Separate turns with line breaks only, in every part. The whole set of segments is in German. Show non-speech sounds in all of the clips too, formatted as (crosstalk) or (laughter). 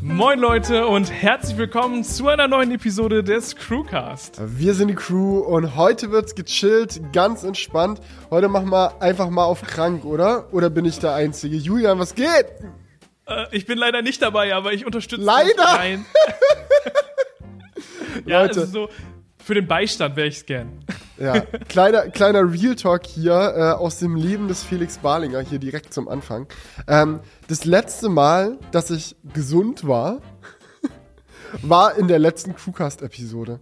Moin Leute und herzlich willkommen zu einer neuen Episode des Crewcast.
Wir sind die Crew und heute wird's gechillt, ganz entspannt. Heute machen wir einfach mal auf krank, oder? Oder bin ich der Einzige? Julian, was geht?
Äh, ich bin leider nicht dabei, aber ich unterstütze
Leider? (laughs)
ja,
Leute.
also so für den Beistand wäre ich's gern.
Ja, kleiner, kleiner Real Talk hier äh, aus dem Leben des Felix Barlinger, hier direkt zum Anfang. Ähm, das letzte Mal, dass ich gesund war, (laughs) war in der letzten Crewcast-Episode.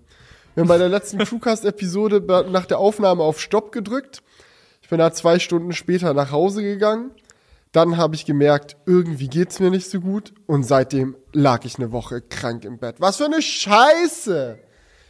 Wir haben bei der letzten Crewcast-Episode nach der Aufnahme auf Stopp gedrückt. Ich bin da zwei Stunden später nach Hause gegangen. Dann habe ich gemerkt, irgendwie geht's mir nicht so gut. Und seitdem lag ich eine Woche krank im Bett. Was für eine Scheiße!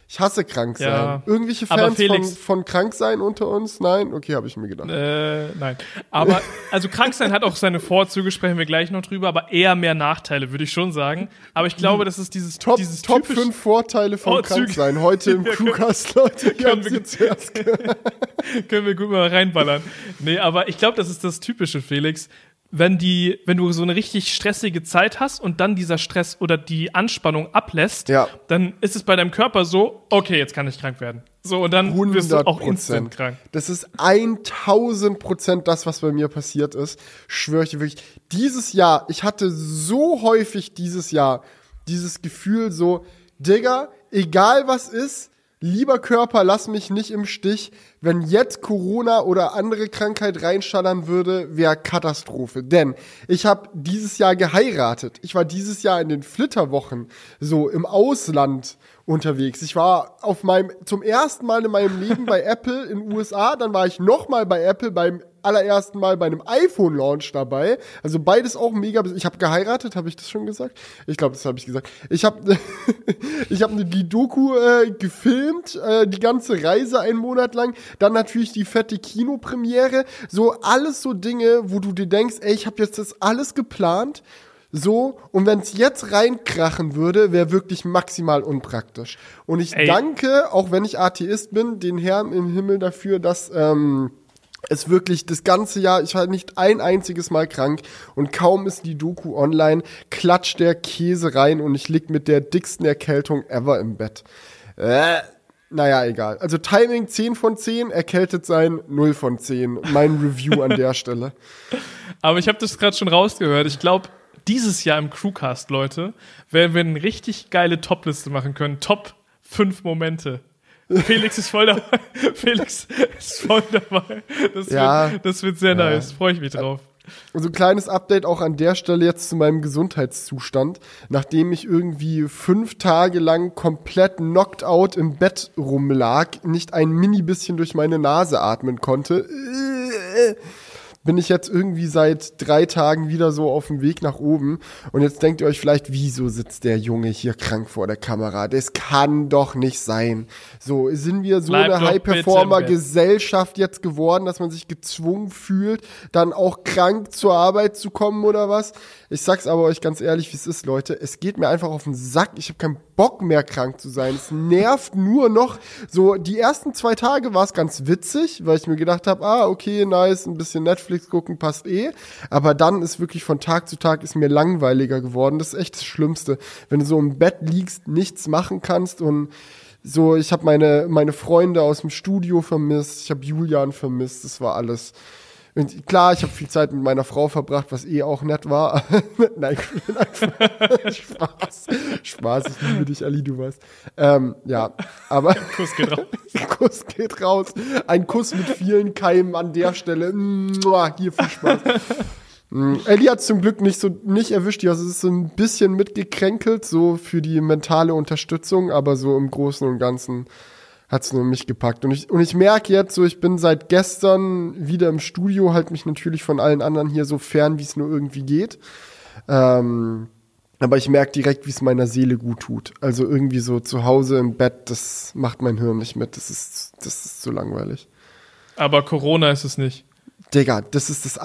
Ich hasse krank sein.
Ja,
Irgendwelche Fans von, von krank sein unter uns? Nein? Okay, habe ich mir gedacht.
Äh, nein. Aber, also krank sein hat auch seine Vorzüge, sprechen wir gleich noch drüber, aber eher mehr Nachteile, würde ich schon sagen. Aber ich glaube, das ist dieses,
Top,
dieses
Top
typisch-
5 Vorteile von
Vorzüge.
krank sein. Heute im (laughs) Crewcast, Leute.
Können wir-
zuerst (laughs)
können wir gut mal reinballern. Nee, aber ich glaube, das ist das Typische, Felix. Wenn die, wenn du so eine richtig stressige Zeit hast und dann dieser Stress oder die Anspannung ablässt,
Ja.
dann ist es bei deinem Körper so, okay, jetzt kann ich krank werden. So, und dann wirst du
100
auch instant krank.
Das ist 1000 Prozent das, was bei mir passiert ist. Schwöre ich dir wirklich. Dieses Jahr, ich hatte so häufig dieses Jahr dieses Gefühl so, Digga, egal was ist, lieber Körper, lass mich nicht im Stich. Wenn jetzt Corona oder andere Krankheit reinschallern würde, wäre Katastrophe. Denn ich habe dieses Jahr geheiratet. Ich war dieses Jahr in den Flitterwochen so im Ausland unterwegs. Ich war auf meinem zum ersten Mal in meinem Leben bei Apple in USA, dann war ich noch mal bei Apple beim allerersten Mal bei einem iPhone Launch dabei. Also beides auch mega. Ich habe geheiratet, habe ich das schon gesagt? Ich glaube, das habe ich gesagt. Ich habe (laughs) ich habe die Doku äh, gefilmt, äh, die ganze Reise einen Monat lang, dann natürlich die fette Kinopremiere, so alles so Dinge, wo du dir denkst, ey, ich habe jetzt das alles geplant. So, und wenn es jetzt reinkrachen würde, wäre wirklich maximal unpraktisch. Und ich
Ey.
danke, auch wenn ich Atheist bin, den Herrn im Himmel dafür, dass ähm, es wirklich das ganze Jahr, ich war nicht ein einziges Mal krank und kaum ist die Doku online, klatscht der Käse rein und ich lieg mit der dicksten Erkältung ever im Bett. Äh, naja, egal. Also Timing 10 von 10, erkältet sein 0 von 10. Mein (laughs) Review an der Stelle.
Aber ich habe das gerade schon rausgehört. Ich glaube, dieses Jahr im Crewcast, Leute, werden wir eine richtig geile Top-Liste machen können. Top 5 Momente. Felix ist voll dabei. (laughs) Felix ist voll dabei. Das,
Ja.
wird, das wird sehr
Ja.
nice. Freue ich mich drauf.
Und so ein kleines Update auch an der Stelle jetzt zu meinem Gesundheitszustand. Nachdem ich irgendwie fünf Tage lang komplett knocked out im Bett rumlag, nicht ein mini bisschen durch meine Nase atmen konnte, äh, bin ich jetzt irgendwie seit drei Tagen wieder so auf dem Weg nach oben. Und jetzt denkt ihr euch vielleicht, wieso sitzt der Junge hier krank vor der Kamera? Das kann doch nicht sein. So, sind wir so
Bleib
eine
doch bitte im
High-Performer
Bett.
Gesellschaft jetzt geworden, dass man sich gezwungen fühlt, dann auch krank zur Arbeit zu kommen oder was. Ich sag's aber euch ganz ehrlich, wie es ist, Leute. Es geht mir einfach auf den Sack. Ich habe keinen Bock mehr krank zu sein. Es nervt nur noch. So, die ersten zwei Tage war es ganz witzig, weil ich mir gedacht habe, ah, okay, nice, ein bisschen Netflix gucken passt eh. Aber dann ist wirklich von Tag zu Tag ist mir langweiliger geworden. Das ist echt das Schlimmste. Wenn du so im Bett liegst, nichts machen kannst und so, ich habe meine, meine Freunde aus dem Studio vermisst, ich habe Julian vermisst, das war alles. Und klar, ich habe viel Zeit mit meiner Frau verbracht, was eh auch nett war. (laughs) nein, nein, Spaß. Spaß, ich liebe dich, Ali, du weißt. Ähm, ja, aber (laughs)
Kuss geht raus. (laughs)
Kuss geht raus. Ein Kuss mit vielen Keimen an der Stelle. Hier viel Spaß. Mm, Ellie hat zum Glück nicht so nicht erwischt, also es ist so ein bisschen mitgekränkelt, so für die mentale Unterstützung, aber so im Großen und Ganzen hat's nur mich gepackt. Und ich, und ich merke jetzt so, ich bin seit gestern wieder im Studio, halt mich natürlich von allen anderen hier so fern, wie es nur irgendwie geht. Ähm, aber ich merke direkt, wie es meiner Seele gut tut. Also irgendwie so zu Hause im Bett, das macht mein Hirn nicht mit. Das ist, das ist zu langweilig.
Aber Corona ist es nicht.
Digga, das ist das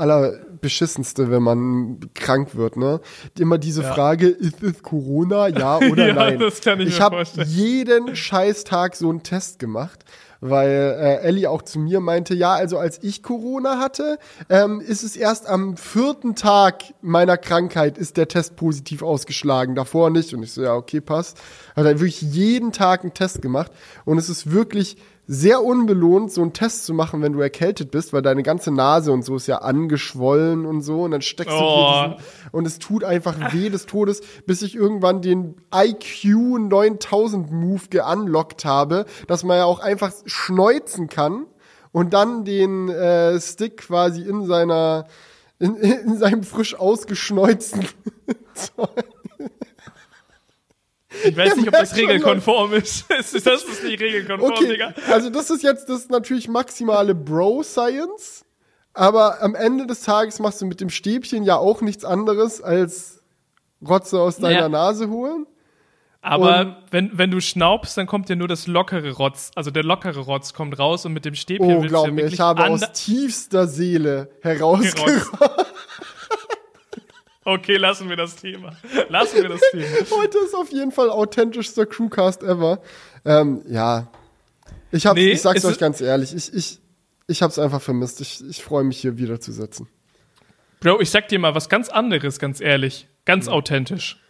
Allerbeschissenste, wenn man krank wird, ne? Immer diese
Ja.
Frage, ist es Corona, ja (laughs) oder
Ja,
nein?
das kann ich
ich habe jeden Scheißtag so einen Test gemacht, weil äh, Ellie auch zu mir meinte, ja, also als ich Corona hatte, ähm, ist es erst am vierten Tag meiner Krankheit ist der Test positiv ausgeschlagen, davor nicht. Und ich so, ja, okay, passt. Hat er wirklich jeden Tag einen Test gemacht und es ist wirklich sehr unbelohnt, so einen Test zu machen, wenn du erkältet bist, weil deine ganze Nase und so ist ja angeschwollen und so und dann steckst
Oh.
du dir diesen, und es tut einfach weh des Todes, bis ich irgendwann den IQ 9000 Move geunlockt habe, dass man ja auch einfach schneuzen kann und dann den äh, Stick quasi in seiner in, in seinem frisch ausgeschneuzten (laughs)
Ich weiß nicht, ob das regelkonform (laughs) ist. Das ist nicht regelkonform,
Okay,
Digga.
also das ist jetzt das ist natürlich maximale Bro-Science, aber am Ende des Tages machst du mit dem Stäbchen ja auch nichts anderes als Rotze aus deiner
Naja.
Nase holen.
Aber wenn, wenn du schnaubst, dann kommt ja nur das lockere Rotz. Also der lockere Rotz kommt raus und mit dem Stäbchen
Oh,
willst
glaub
du ja
mir,
wirklich
ich habe aus tiefster Seele herausgerotzt.
Okay, lassen wir das Thema. Lassen wir das Thema. (laughs)
Heute ist auf jeden Fall authentischster Crewcast ever. Ähm, ja. Ich, hab's,
Nee,
ich sag's euch ganz ehrlich, ich, ich, ich hab's einfach vermisst. Ich, ich freue mich hier wieder zu sitzen.
Bro, ich sag dir mal was ganz anderes, ganz ehrlich. Ganz
Hm.
authentisch.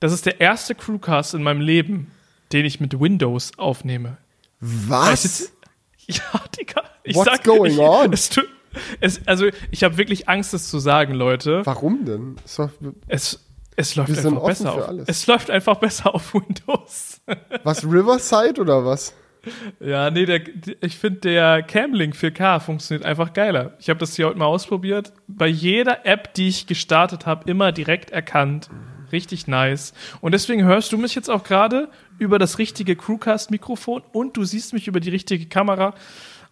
Das ist der erste Crewcast in meinem Leben, den ich mit Windows aufnehme.
Was? (laughs)
Ja, Digga. Ich
What's
sag,
going
ich,
on?
Es, tu- es, also, ich habe wirklich Angst, es zu sagen, Leute.
Warum denn?
Es, es läuft einfach besser auf.
alles.
Es läuft einfach besser auf Windows. (laughs)
was, Riverside oder was?
ja, nee, der, ich finde, der Camlink 4K funktioniert einfach geiler. Ich habe das hier heute mal ausprobiert. Bei jeder App, die ich gestartet habe, immer direkt erkannt. Richtig nice. Und deswegen hörst du mich jetzt auch gerade über das richtige Crewcast-Mikrofon und du siehst mich über die richtige Kamera.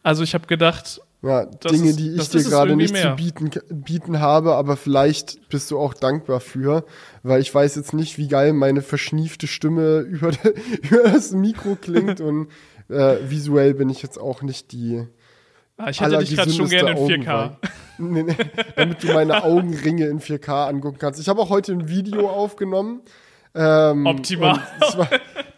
Also ich habe gedacht,
Ja,
Das
Dinge,
ist-
die ich dir gerade nicht
mehr.
zu bieten, bieten habe, aber vielleicht bist du auch dankbar für, weil ich weiß jetzt nicht, wie geil meine verschniefte Stimme (laughs) über, über das Mikro klingt (laughs) und äh, visuell bin ich jetzt auch nicht die
ah, ich hätte dich gerade schon gerne in 4K.
Augenwein. (laughs) Nee, nee, damit du meine Augenringe in 4K angucken kannst. Ich habe auch heute ein Video aufgenommen. Ähm,
Optimal.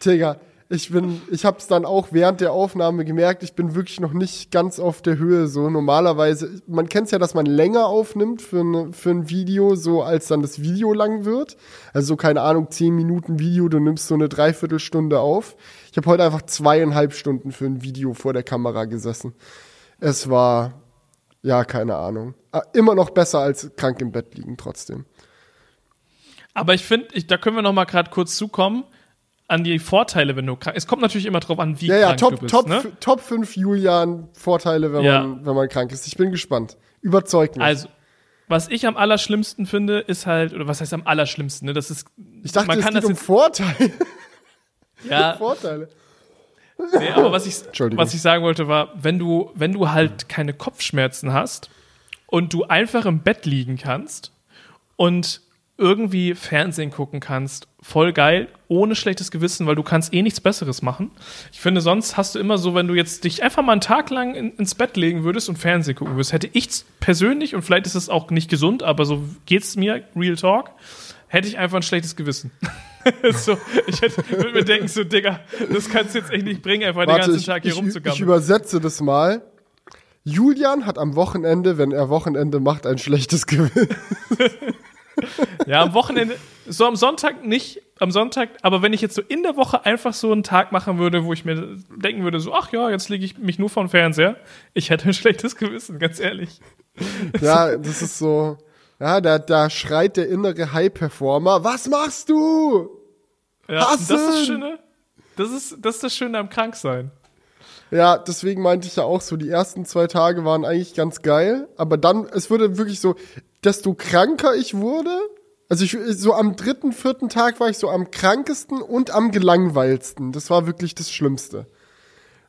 Digga, ich bin, ich habe es dann auch während der Aufnahme gemerkt, ich bin wirklich noch nicht ganz auf der Höhe. So normalerweise, man kennt es ja, dass man länger aufnimmt für, ne, für ein Video, so als dann das Video lang wird. Also so, keine Ahnung, 10 Minuten Video, du nimmst so eine Dreiviertelstunde auf. Ich habe heute einfach zweieinhalb Stunden für ein Video vor der Kamera gesessen. Es war, ja, keine Ahnung. Ah, Immer noch besser als krank im Bett liegen trotzdem.
Aber ich finde, da können wir noch mal gerade kurz zukommen an die Vorteile, wenn du krank. Es kommt natürlich immer drauf an, wie
Ja, ja,
krank
Top,
du bist.
Top,
ne?
Top 5 Julian Vorteile, wenn,
Ja.
man, wenn man krank ist. Ich bin gespannt. Überzeugt mich.
Also, was ich am allerschlimmsten finde, ist halt, oder was heißt am allerschlimmsten, ne? Das ist,
ich dachte,
man
es
kann
geht
das
um Vorteile. (laughs)
ja, (laughs)
Vorteile.
nee, aber was ich, was ich sagen wollte war, wenn du, wenn du halt keine Kopfschmerzen hast und du einfach im Bett liegen kannst und irgendwie Fernsehen gucken kannst, voll geil, ohne schlechtes Gewissen, weil du kannst eh nichts Besseres machen. Ich finde, sonst hast du immer so, wenn du jetzt dich einfach mal einen Tag lang in, ins Bett legen würdest und Fernsehen gucken würdest, hätte ich persönlich, und vielleicht ist es auch nicht gesund, aber so geht's mir, Real Talk, hätte ich einfach ein schlechtes Gewissen. (laughs) so, ich hätte, würde mir denken, so, Digga, das kannst du jetzt echt nicht bringen, einfach den
Warte,
ganzen
ich,
Tag hier
ich, ich
rumzugammeln.
übersetze das mal. Julian hat am Wochenende, wenn er Wochenende macht, ein schlechtes Gewissen. (laughs)
Ja, am Wochenende, so am Sonntag nicht, am Sonntag, aber wenn ich jetzt so in der Woche einfach so einen Tag machen würde, wo ich mir denken würde, so, ach ja, jetzt lege ich mich nur vor den Fernseher, ich hätte ein (laughs) schlechtes Gewissen, ganz ehrlich.
Ja, das ist so. Ja, da, da schreit der innere High-Performer. Was machst du?
Ja, das ist das! Schöne. Das ist, das ist das Schöne am Kranksein.
Ja, deswegen meinte ich ja auch so, die ersten zwei Tage waren eigentlich ganz geil, aber dann, es wurde wirklich so, desto kranker ich wurde, also ich, so am dritten, vierten Tag war ich so am krankesten und am gelangweilsten. Das war wirklich das Schlimmste.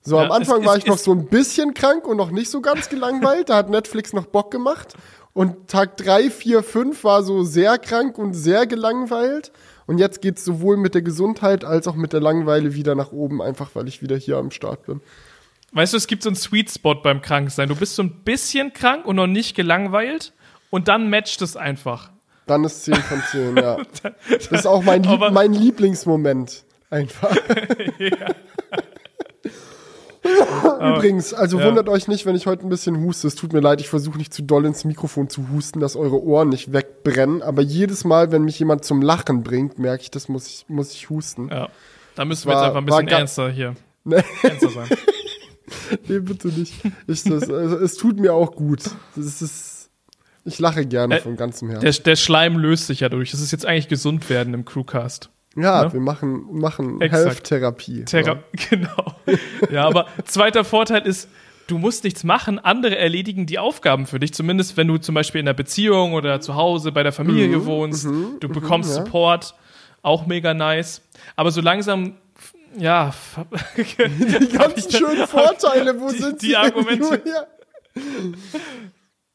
So,
Ja,
am Anfang
es-
war
es-
ich noch
es-
so ein bisschen krank und noch nicht so ganz gelangweilt. da hat Netflix noch Bock gemacht. Und Tag drei, vier, fünf war so sehr krank und sehr gelangweilt. Und jetzt geht's sowohl mit der Gesundheit als auch mit der Langeweile wieder nach oben, einfach weil ich wieder hier am Start bin.
Weißt du, es gibt so einen Sweet Spot beim Kranksein. Du bist so ein bisschen krank und noch nicht gelangweilt und dann matcht es einfach.
Dann ist 10 von 10, ja. (laughs) Das ist auch mein, Lieb mein Lieblingsmoment. Einfach. (laughs) (laughs) übrigens, also
ja.
wundert euch nicht, wenn ich heute ein bisschen huste. Es tut mir leid, ich versuche nicht zu doll ins Mikrofon zu husten, dass eure Ohren nicht wegbrennen. Aber jedes Mal, wenn mich jemand zum Lachen bringt, merke ich, das muss ich, muss ich husten.
Ja. Da müssen wir
War-
jetzt einfach ein bisschen ernster hier.
Nee.
Ernster sein. (laughs)
Nee, bitte nicht. Ich, das, also, es tut mir auch gut. Das ist, ich lache gerne
Äh,
von ganzem Herzen.
Der, der Schleim löst sich ja durch. Das ist jetzt eigentlich gesund werden im Crewcast.
Ja,
ne?
wir machen, machen. Health-Therapie.
Terra (laughs) genau. Ja, aber zweiter Vorteil ist, du musst nichts machen, andere erledigen die Aufgaben für dich. Zumindest wenn du zum Beispiel in einer Beziehung oder zu Hause bei der Familie wohnst. du bekommst
ja.
Support, auch mega nice. Aber so langsam, ja, (laughs)
Die ganzen schönen Vorteile, wo
die-
sind
die
sie?
Argumente. (laughs)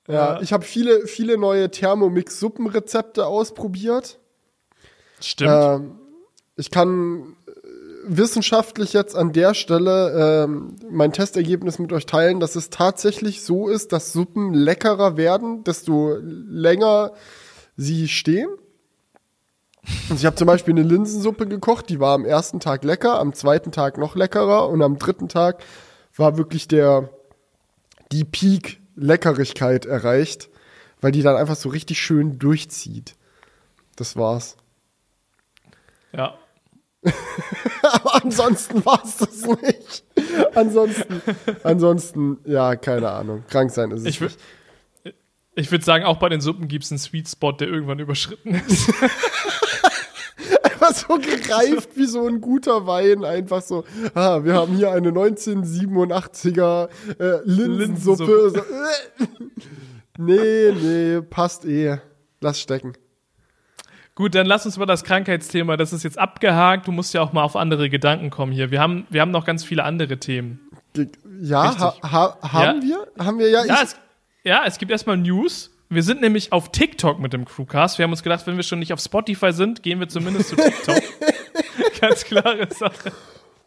Ja, ja ich habe viele, viele neue Thermomix-Suppenrezepte ausprobiert.
stimmt.
Ähm, ich kann äh, wissenschaftlich jetzt an der Stelle ähm, mein Testergebnis mit euch teilen, dass es tatsächlich so ist, dass Suppen leckerer werden, desto länger sie stehen. Also ich habe zum Beispiel eine Linsensuppe gekocht, die war am ersten Tag lecker, am zweiten Tag noch leckerer und am dritten Tag war wirklich der die Peak Leckerigkeit erreicht, weil die dann einfach so richtig schön durchzieht. Das war's.
ja. (laughs)
Aber ansonsten war es das nicht. Ansonsten, ansonsten, ja, keine Ahnung. Krank sein ist es
Ich
nicht.
Ich würde sagen, auch bei den Suppen gibt es einen Sweet Spot, der irgendwann überschritten ist. (laughs)
Einfach so gereift wie so ein guter Wein. Einfach so, ah, wir haben hier eine 1987er äh, Linsensuppe. So, äh. Nee, nee, passt eh. Lass stecken.
Gut, dann lass uns mal das Krankheitsthema, das ist jetzt abgehakt. Du musst ja auch mal auf andere Gedanken kommen hier. Wir haben, wir haben noch ganz viele andere Themen.
Ja, ha, ha, haben wir? Haben wir ja.
Ja, es, ja, es gibt erstmal News. Wir sind nämlich auf TikTok mit dem Crewcast. Wir haben uns gedacht, wenn wir schon nicht auf Spotify sind, gehen wir zumindest zu TikTok. (laughs) Ganz klare Sache.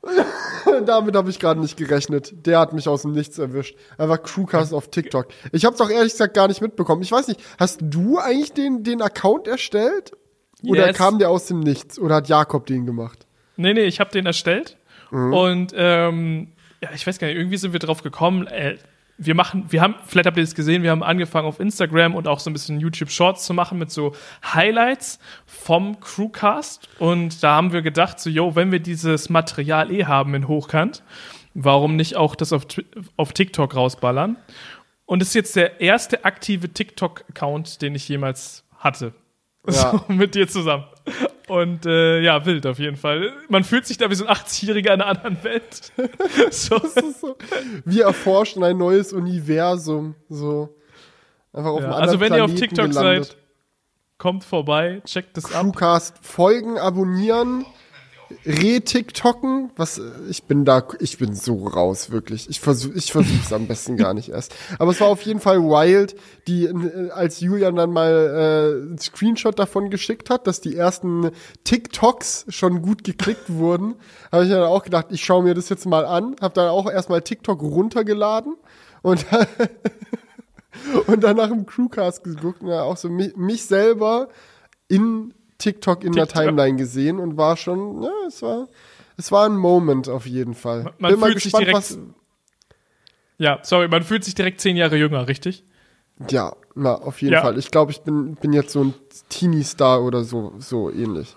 (laughs)
Damit habe ich gerade nicht gerechnet. Der hat mich aus dem Nichts erwischt. Einfach Crewcast auf TikTok. Ich habe es auch ehrlich gesagt gar nicht mitbekommen. Ich weiß nicht, hast du eigentlich den, den Account erstellt? Oder
Yes.
kam der aus dem Nichts? Oder hat Jakob den gemacht?
Nee, nee, ich habe den erstellt. Und ähm, ja, ich weiß gar nicht, irgendwie sind wir drauf gekommen. Äh, wir machen, wir haben, vielleicht habt ihr das gesehen, wir haben angefangen auf Instagram und auch so ein bisschen YouTube Shorts zu machen mit so Highlights vom Crewcast. Und da haben wir gedacht, so, yo, wenn wir dieses Material eh haben in Hochkant, warum nicht auch das auf, auf TikTok rausballern? Und es ist jetzt der erste aktive TikTok-Account, den ich jemals hatte.
Ja. (laughs)
So, mit dir zusammen. Und äh, ja, wild auf jeden Fall. Man fühlt sich da wie so ein 80-Jähriger in einer anderen Welt. (laughs) so.
So. Wir erforschen ein neues Universum. So. Einfach auf
Ja,
einem
also wenn ihr auf
Planeten
TikTok
gelandet.
seid, kommt vorbei, checkt das ab.
Crewcast folgen, abonnieren, re-TikToken. Was, äh, ich bin da, ich bin so raus, wirklich. Ich versuche, ich versuch's am besten gar nicht erst. Aber es war auf jeden Fall wild, die, äh, als Julian dann mal äh, einen Screenshot davon geschickt hat, dass die ersten TikToks schon gut geklickt (laughs) wurden, habe ich dann auch gedacht, ich schaue mir das jetzt mal an. Habe dann auch erstmal TikTok runtergeladen und (laughs) und dann nach dem Crewcast geguckt und dann auch so mich, mich selber in TikTok in der
TikTok.
Timeline gesehen und war schon, ja, es war, es war ein Moment auf jeden Fall.
Man
Bin
fühlt sich
gespannt,
direkt-
was,
Ja, sorry, man fühlt sich direkt zehn Jahre jünger, richtig?
ja, na, auf jeden
Ja.
Fall. Ich glaube, ich bin, bin jetzt so ein Teenie-Star oder so, so ähnlich.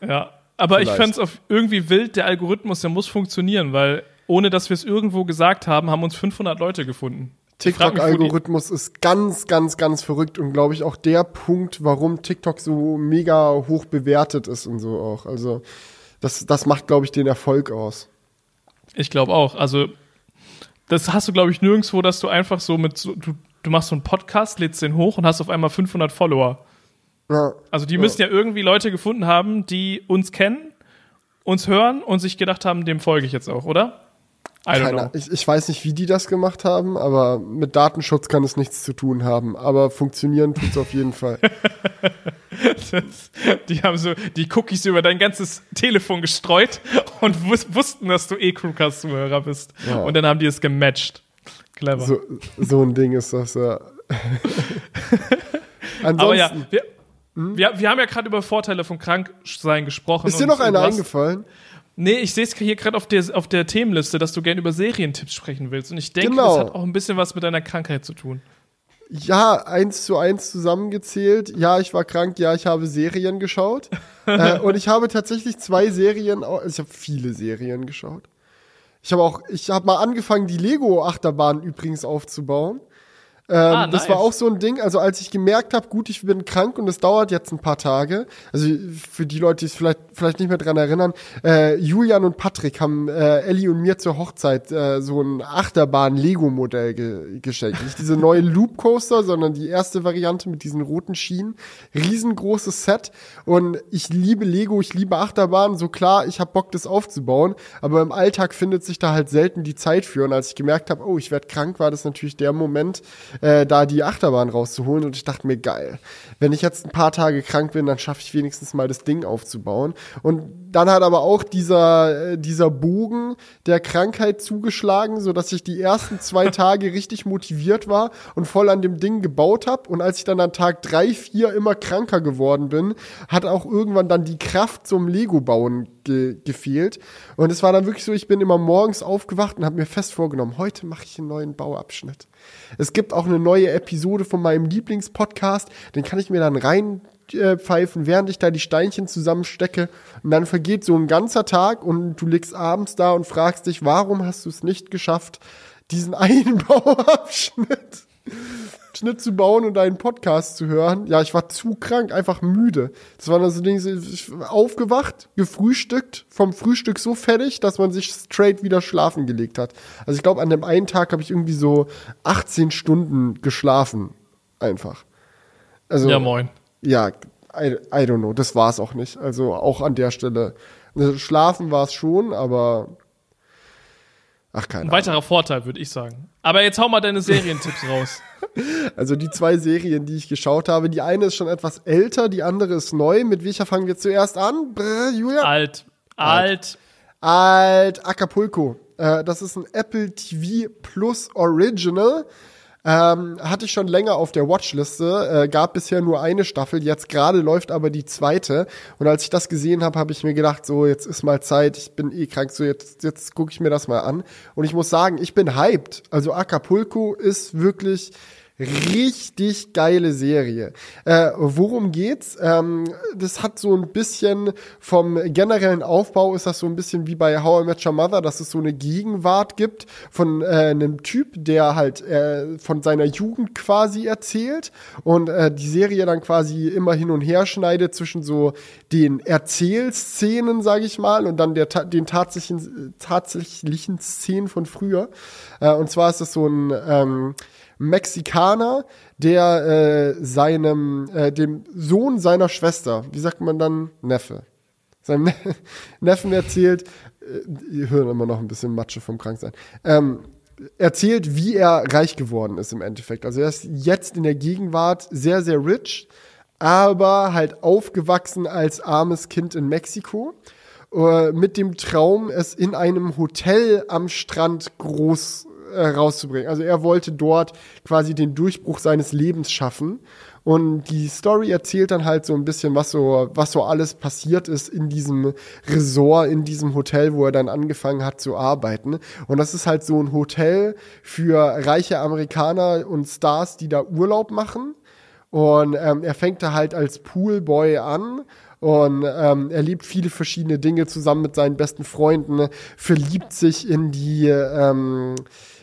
Ja. Aber ich
Vielleicht.
fand's auf irgendwie wild, der Algorithmus, der muss funktionieren, weil ohne dass wir es irgendwo gesagt haben, haben uns 500 Leute gefunden.
TikTok-Algorithmus ist ganz, ganz, ganz verrückt und glaube ich auch der Punkt, warum TikTok so mega hoch bewertet ist und so auch. Also, das, das macht, glaube ich, den Erfolg aus.
Ich glaube auch. Also, das hast du, glaube ich, nirgendwo, dass du einfach so mit, so, du, du machst so einen Podcast, lädst den hoch und hast auf einmal 500 Follower.
Ja.
Also, die müssen ja irgendwie Leute gefunden haben, die uns kennen, uns hören und sich gedacht haben, dem folge ich jetzt auch, oder? I don't
Keine,
know.
ich, ich weiß nicht, wie die das gemacht haben, aber mit Datenschutz kann es nichts zu tun haben. Aber funktionieren tut's auf jeden Fall. (laughs)
Das, die haben so die Cookies über dein ganzes Telefon gestreut und wus wussten, dass du eh Crewcast-Zuhörer bist.
Ja.
Und dann haben die es gematcht. Clever.
So, so ein Ding ist das, ja. Ansonsten, (laughs)
Aber ja, wir, wir, wir haben ja gerade über Vorteile von Kranksein gesprochen.
ist dir noch einer eingefallen?
Nee, ich sehe es hier gerade auf der, auf der Themenliste, dass du gerne über Serientipps sprechen willst. Und ich denke,
Genau.
das hat auch ein bisschen was mit deiner Krankheit zu tun.
Ja, eins zu eins zusammengezählt. Ja, ich war krank. Ja, ich habe Serien geschaut. (laughs) äh, und ich habe tatsächlich zwei Serien, au- ich habe viele Serien geschaut. Ich habe auch, ich habe mal angefangen, die Lego-Achterbahn übrigens aufzubauen. Ähm,
Ah,
Das
nice.
war auch so ein Ding. Also als ich gemerkt habe, gut, ich bin krank und es dauert jetzt ein paar Tage. Also für die Leute, die es vielleicht vielleicht nicht mehr dran erinnern, äh, Julian und Patrick haben äh, Ellie und mir zur Hochzeit äh, so ein Achterbahn-Lego-Modell ge geschenkt. Nicht diese neue (laughs) Loop Coaster, sondern die erste Variante mit diesen roten Schienen. Riesengroßes Set. Und ich liebe Lego, ich liebe Achterbahn. So klar, ich habe Bock, das aufzubauen. Aber im Alltag findet sich da halt selten die Zeit für. Und als ich gemerkt habe, oh, ich werde krank, war das natürlich der Moment, äh, da die Achterbahn rauszuholen. Und ich dachte mir, geil. Wenn ich jetzt ein paar Tage krank bin, dann schaffe ich wenigstens mal das Ding aufzubauen. Und dann hat aber auch dieser, äh, dieser Bogen der Krankheit zugeschlagen, so dass ich die ersten zwei (laughs) Tage richtig motiviert war und voll an dem Ding gebaut habe. Und als ich dann an Tag drei, vier immer kranker geworden bin, hat auch irgendwann dann die Kraft zum Lego-Bauen ge gefehlt. Und es war dann wirklich so, ich bin immer morgens aufgewacht und habe mir fest vorgenommen, heute mache ich einen neuen Bauabschnitt. Es gibt auch eine neue Episode von meinem Lieblingspodcast, den kann ich mir dann rein äh, während ich da die Steinchen zusammenstecke. Und dann vergeht so ein ganzer Tag und du liegst abends da und fragst dich, warum hast du es nicht geschafft, diesen (laughs) einen Bauabschnitt Schnitt zu bauen und einen Podcast zu hören. Ja, ich war zu krank, einfach müde. Das waren also Dinge, ich aufgewacht, gefrühstückt, vom Frühstück so fertig, dass man sich straight wieder schlafen gelegt hat. Also ich glaube, an dem einen Tag habe ich irgendwie so 18 Stunden geschlafen. Einfach. Also,
Ja, moin.
ja, I, I don't know, das war es auch nicht. Also auch an der Stelle. Also Schlafen war es schon, aber ach keine
Ein
Ahnung.
weiterer Vorteil, würde ich sagen. Aber jetzt hau mal deine Serientipps raus. (laughs)
Also die zwei Serien, die ich geschaut habe, die eine ist schon etwas älter, die andere ist neu. Mit welcher fangen wir zuerst an? Brr, Julia?
Alt. Alt.
Alt Acapulco. Äh, das ist ein Apple TV Plus Original. Ähm, hatte ich schon länger auf der Watchliste, äh, gab bisher nur eine Staffel, jetzt gerade läuft aber die zweite. Und als ich das gesehen habe, habe ich mir gedacht, so, jetzt ist mal Zeit, ich bin eh krank, so jetzt, jetzt gucke ich mir das mal an. Und ich muss sagen, ich bin hyped. Also Acapulco ist wirklich richtig geile Serie. Äh, worum geht's? Ähm, das hat so ein bisschen vom generellen Aufbau ist das so ein bisschen wie bei How I Met Your Mother, dass es so eine Gegenwart gibt von äh, einem Typ, der halt äh, von seiner Jugend quasi erzählt und äh, die Serie dann quasi immer hin und her schneidet zwischen so den Erzählszenen, sage ich mal, und dann der den tatsächlichen tatsächlichen Szenen von früher. Äh, und zwar ist es so ein ähm, Mexikaner, der äh, seinem, äh, dem Sohn seiner Schwester, wie sagt man dann, Neffe, seinem ne (laughs) Neffen erzählt, äh, ihr hört immer noch ein bisschen Matsche vom Kranksein, ähm, erzählt, wie er reich geworden ist im Endeffekt. Also er ist jetzt in der Gegenwart sehr, sehr rich, aber halt aufgewachsen als armes Kind in Mexiko äh, mit dem Traum, es in einem Hotel am Strand groß rauszubringen. Also er wollte dort quasi den Durchbruch seines Lebens schaffen. Und die Story erzählt dann halt so ein bisschen, was so, was so alles passiert ist in diesem Resort, in diesem Hotel, wo er dann angefangen hat zu arbeiten. Und das ist halt so ein Hotel für reiche Amerikaner und Stars, die da Urlaub machen. Und ähm, er fängt da halt als Poolboy an und ähm, erlebt viele verschiedene Dinge zusammen mit seinen besten Freunden, verliebt sich in die ähm,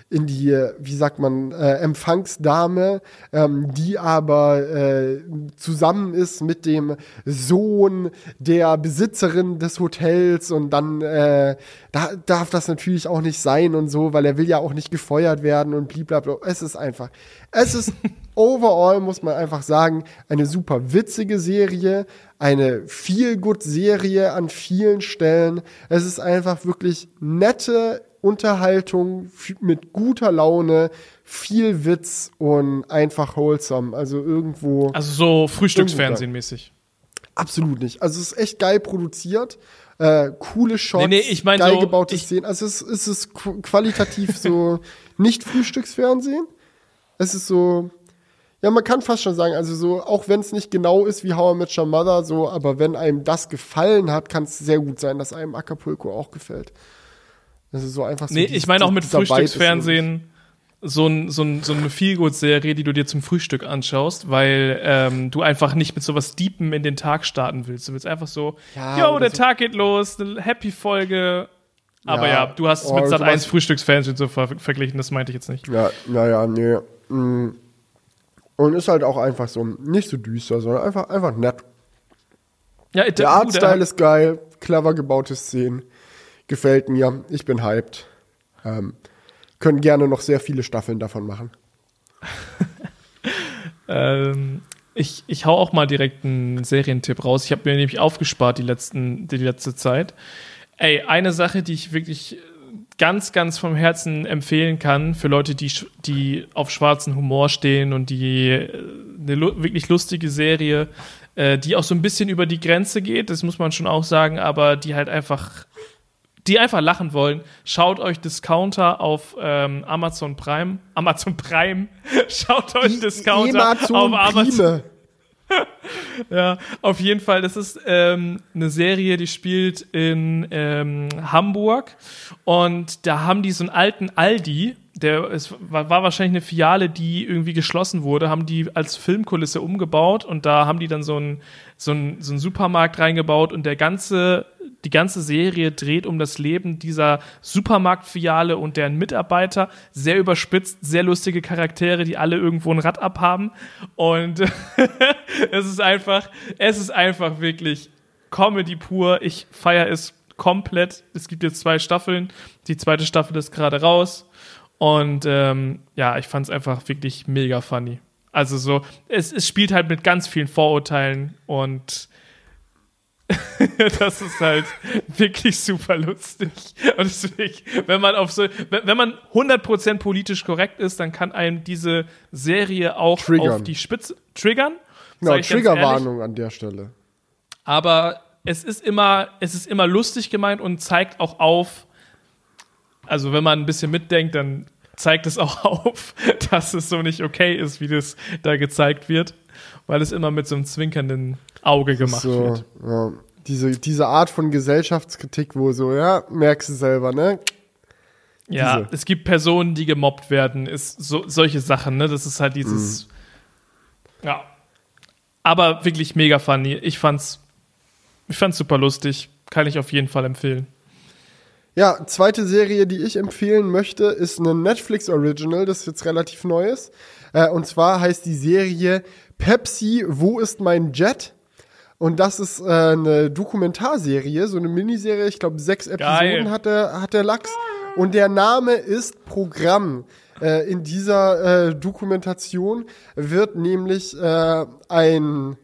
in die, wie sagt man, äh, Empfangsdame, ähm, die aber äh, zusammen ist mit dem Sohn der Besitzerin des Hotels und dann äh, da darf das natürlich auch nicht sein und so, weil er will ja auch nicht gefeuert werden und blablabla. Es ist einfach, es ist (laughs) overall, muss man einfach sagen, eine super witzige Serie, eine Feel-Good-Serie an vielen Stellen. Es ist einfach wirklich nette Unterhaltung mit guter Laune, viel Witz und einfach wholesome. Also irgendwo
Also so Frühstücksfernsehen mäßig.
absolut nicht. Also es ist echt geil produziert. Äh, coole Shots,
Nee, nee, ich mein
geil
so,
gebaute
ich-
Szenen. Also es, es ist qu- qualitativ so (laughs) nicht Frühstücksfernsehen. Es ist so, Ja, man kann fast schon sagen, also so, auch wenn es nicht genau ist wie How I Met Your Mother, so, aber wenn einem das gefallen hat, kann es sehr gut sein, dass einem Acapulco auch gefällt. Das ist so einfach so.
Nee,
dieses-
ich meine auch mit Frühstücksfernsehen so, ein, so, ein, so eine Feelgood-Serie, die du dir zum Frühstück anschaust, weil ähm, du einfach nicht mit sowas Deepen in den Tag starten willst. Du willst einfach so,
Ja,
yo, der
so-
Tag geht los, eine Happy-Folge. Aber
Ja,
ja, du hast es mit Sat
du
1
hast-
Frühstücksfernsehen so ver verglichen, das meinte ich jetzt nicht.
Ja, naja, nee. Mm. Und ist halt auch einfach so nicht so düster, sondern einfach, einfach nett.
Ja,
Der Artstyle ist geil, clever gebaute Szenen. Gefällt mir. Ich bin hyped. Ähm, können gerne noch sehr viele Staffeln davon machen. (laughs)
Ähm, ich, ich hau auch mal direkt einen Serientipp raus. Ich habe mir nämlich aufgespart die, letzten, die letzte Zeit. Ey, eine Sache, die ich wirklich ganz, ganz vom Herzen empfehlen kann für Leute, die, die auf schwarzen Humor stehen und die äh, eine lu wirklich lustige Serie, äh, die auch so ein bisschen über die Grenze geht, das muss man schon auch sagen, aber die halt einfach die einfach lachen wollen, schaut euch Discounter auf ähm, Amazon Prime. Amazon Prime. (laughs) Schaut euch Discounter auf Amazon.
Prime. (laughs)
Ja, auf jeden Fall. Das ist ähm, eine Serie, die spielt in ähm, Hamburg und da haben die so einen alten Aldi, der es war, war wahrscheinlich eine Filiale, die irgendwie geschlossen wurde, haben die als Filmkulisse umgebaut und da haben die dann so einen so einen, so Supermarkt reingebaut und der ganze die ganze Serie dreht um das Leben dieser Supermarktfiliale und deren Mitarbeiter. Sehr überspitzt, sehr lustige Charaktere, die alle irgendwo ein Rad abhaben. Und (laughs) es ist einfach, es ist einfach wirklich Comedy pur. Ich feiere es komplett. Es gibt jetzt zwei Staffeln. Die zweite Staffel ist gerade raus. Und ähm, ja, ich fand es einfach wirklich mega funny. Also so, es, es spielt halt mit ganz vielen Vorurteilen und (laughs) das ist halt wirklich super lustig. Und deswegen, wenn man auf so, wenn, wenn man 100% politisch korrekt ist, dann kann einem diese Serie auch
Triggern.
auf die Spitze triggern.
Genau,
ehrlich.
Triggerwarnung an der Stelle.
Aber es ist immer, es ist immer lustig gemeint und zeigt auch auf, also wenn man ein bisschen mitdenkt, dann zeigt es auch (laughs) auf, dass es so nicht okay ist, wie das da gezeigt wird, weil es immer mit so einem zwinkernden Auge gemacht
So,
wird.
ja. Diese, diese Art von Gesellschaftskritik, wo so, ja, merkst du selber, ne?
Ja,
Diese.
es gibt Personen, die gemobbt werden, ist so, solche Sachen, ne? Das ist halt dieses. Ja. Aber wirklich mega funny. Ich fand's, ich fand's super lustig. Kann ich auf jeden Fall empfehlen.
Ja, zweite Serie, die ich empfehlen möchte, ist eine Netflix Original, das jetzt relativ neu ist. Äh, und zwar heißt die Serie Pepsi, wo ist mein Jet? Und das ist äh, eine Dokumentarserie, so eine Miniserie, ich glaube sechs Episoden
Geil.
hat der, hat der Lachs. Und der Name ist Programm. Äh, in dieser äh, Dokumentation wird nämlich äh, ein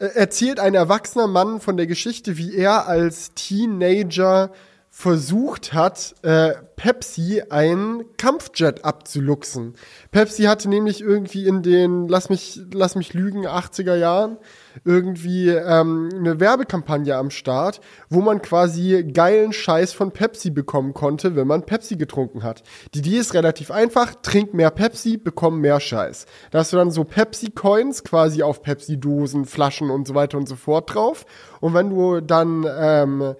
äh, erzählt ein erwachsener Mann von der Geschichte, wie er als Teenager versucht hat, äh, Pepsi einen Kampfjet abzuluxen. Pepsi hatte nämlich irgendwie in den, lass mich, lass mich lügen, 80er Jahren irgendwie ähm, eine Werbekampagne am Start, wo man quasi geilen Scheiß von Pepsi bekommen konnte, wenn man Pepsi getrunken hat. Die Idee ist relativ einfach, trink mehr Pepsi, bekomm mehr Scheiß. Da hast du dann so Pepsi-Coins quasi auf Pepsi-Dosen, Flaschen und so weiter und so fort drauf. Und wenn du dann ähm,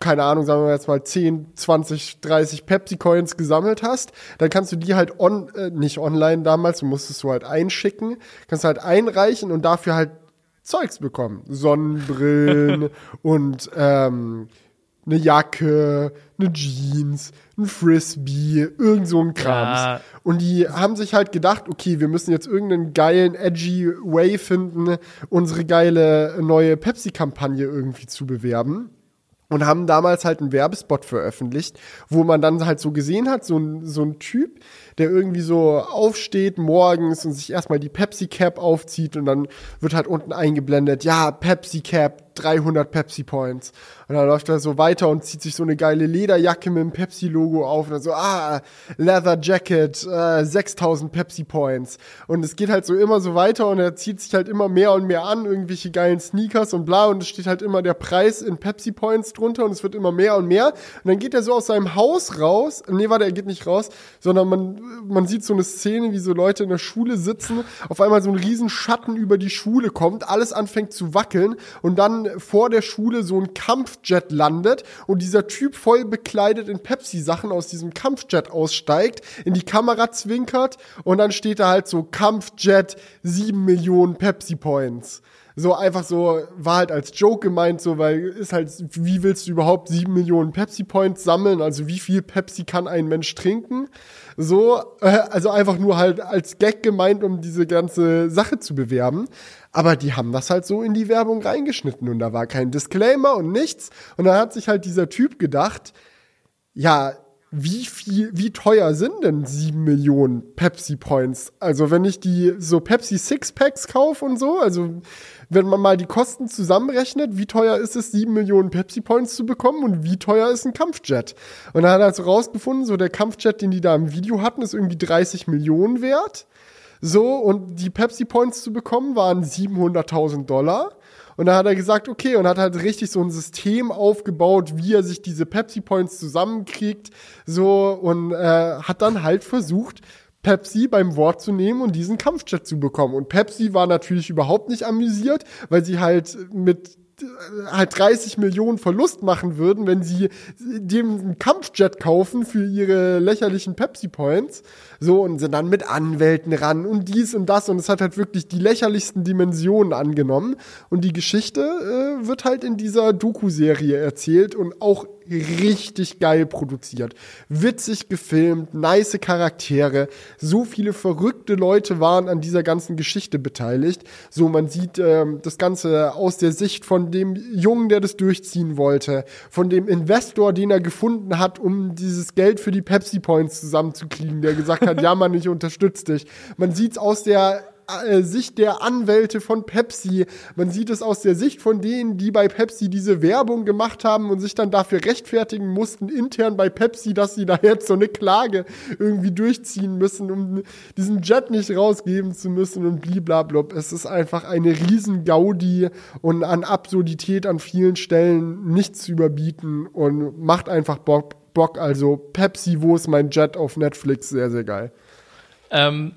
keine Ahnung, sagen wir jetzt mal 10, 20, 30 Pepsi-Coins gesammelt hast, dann kannst du die halt on, äh, nicht online damals, du musstest du halt einschicken, kannst halt einreichen und dafür halt Zeugs bekommen. Sonnenbrillen (laughs) und ähm, eine Jacke, eine Jeans, ein Frisbee, irgend so ein Krams.
Ja.
Und die haben sich halt gedacht, okay, wir müssen jetzt irgendeinen geilen, edgy Way finden, unsere geile neue Pepsi-Kampagne irgendwie zu bewerben und haben damals halt einen Werbespot veröffentlicht, wo man dann halt so gesehen hat, so ein, so ein Typ, der irgendwie so aufsteht morgens und sich erstmal die Pepsi Cap aufzieht und dann wird halt unten eingeblendet, ja, Pepsi Cap 300 Pepsi Points. Und dann läuft er so weiter und zieht sich so eine geile Lederjacke mit dem Pepsi-Logo auf und dann so, ah, Leather Jacket, äh, 6000 Pepsi Points. Und es geht halt so immer so weiter und er zieht sich halt immer mehr und mehr an, irgendwelche geilen Sneakers und bla und es steht halt immer der Preis in Pepsi Points drunter und es wird immer mehr und mehr. Und dann geht er so aus seinem Haus raus, nee, warte, er geht nicht raus, sondern man, man sieht so eine Szene, wie so Leute in der Schule sitzen, auf einmal so ein riesen Schatten über die Schule kommt, alles anfängt zu wackeln und dann vor der Schule so ein Kampfjet landet und dieser Typ voll bekleidet in Pepsi-Sachen aus diesem Kampfjet aussteigt, in die Kamera zwinkert und dann steht da halt so Kampfjet 7 Millionen Pepsi-Points so einfach so, war halt als Joke gemeint, so, weil ist halt, wie willst du überhaupt sieben Millionen Pepsi-Points sammeln? Also wie viel Pepsi kann ein Mensch trinken? So, äh, also einfach nur halt als Gag gemeint, um diese ganze Sache zu bewerben. Aber die haben das halt so in die Werbung reingeschnitten und da war kein Disclaimer und nichts. Und dann hat sich halt dieser Typ gedacht, ja, wie viel, wie teuer sind denn sieben Millionen Pepsi Points? Also wenn ich die so Pepsi Sixpacks kaufe und so, also wenn man mal die Kosten zusammenrechnet, wie teuer ist es, sieben Millionen Pepsi Points zu bekommen und wie teuer ist ein Kampfjet? Und dann hat er so rausgefunden, so der Kampfjet, den die da im Video hatten, ist irgendwie 30 Millionen wert. So, und die Pepsi Points zu bekommen waren 700.000 Dollar. Und da hat er gesagt, okay, und hat halt richtig so ein System aufgebaut, wie er sich diese Pepsi Points zusammenkriegt, so, und äh, hat dann halt versucht, Pepsi beim Wort zu nehmen und diesen Kampfjet zu bekommen. Und Pepsi war natürlich überhaupt nicht amüsiert, weil sie halt mit halt 30 Millionen Verlust machen würden, wenn sie dem einen Kampfjet kaufen für ihre lächerlichen Pepsi Points. So, und sind dann mit Anwälten ran und dies und das. Und es hat halt wirklich die lächerlichsten Dimensionen angenommen. Und die Geschichte äh, wird halt in dieser Doku-Serie erzählt und auch richtig geil produziert. Witzig gefilmt, nice Charaktere. So viele verrückte Leute waren an dieser ganzen Geschichte beteiligt. So, man sieht ähm, das Ganze aus der Sicht von dem Jungen, der das durchziehen wollte, von dem Investor, den er gefunden hat, um dieses Geld für die Pepsi Points zusammenzukriegen, der gesagt Mann, ich unterstütze dich. Man sieht's aus der äh, Sicht der Anwälte von Pepsi. Man sieht es aus der Sicht von denen, die bei Pepsi diese Werbung gemacht haben und sich dann dafür rechtfertigen mussten, intern bei Pepsi, dass sie da jetzt so eine Klage irgendwie durchziehen müssen, um diesen Jet nicht rausgeben zu müssen und blablabla. Es ist einfach eine riesen Gaudi und an Absurdität an vielen Stellen nichts zu überbieten und macht einfach Bock. Bock. Also Pepsi, wo ist mein Jet auf Netflix? Sehr, sehr geil.
Ähm,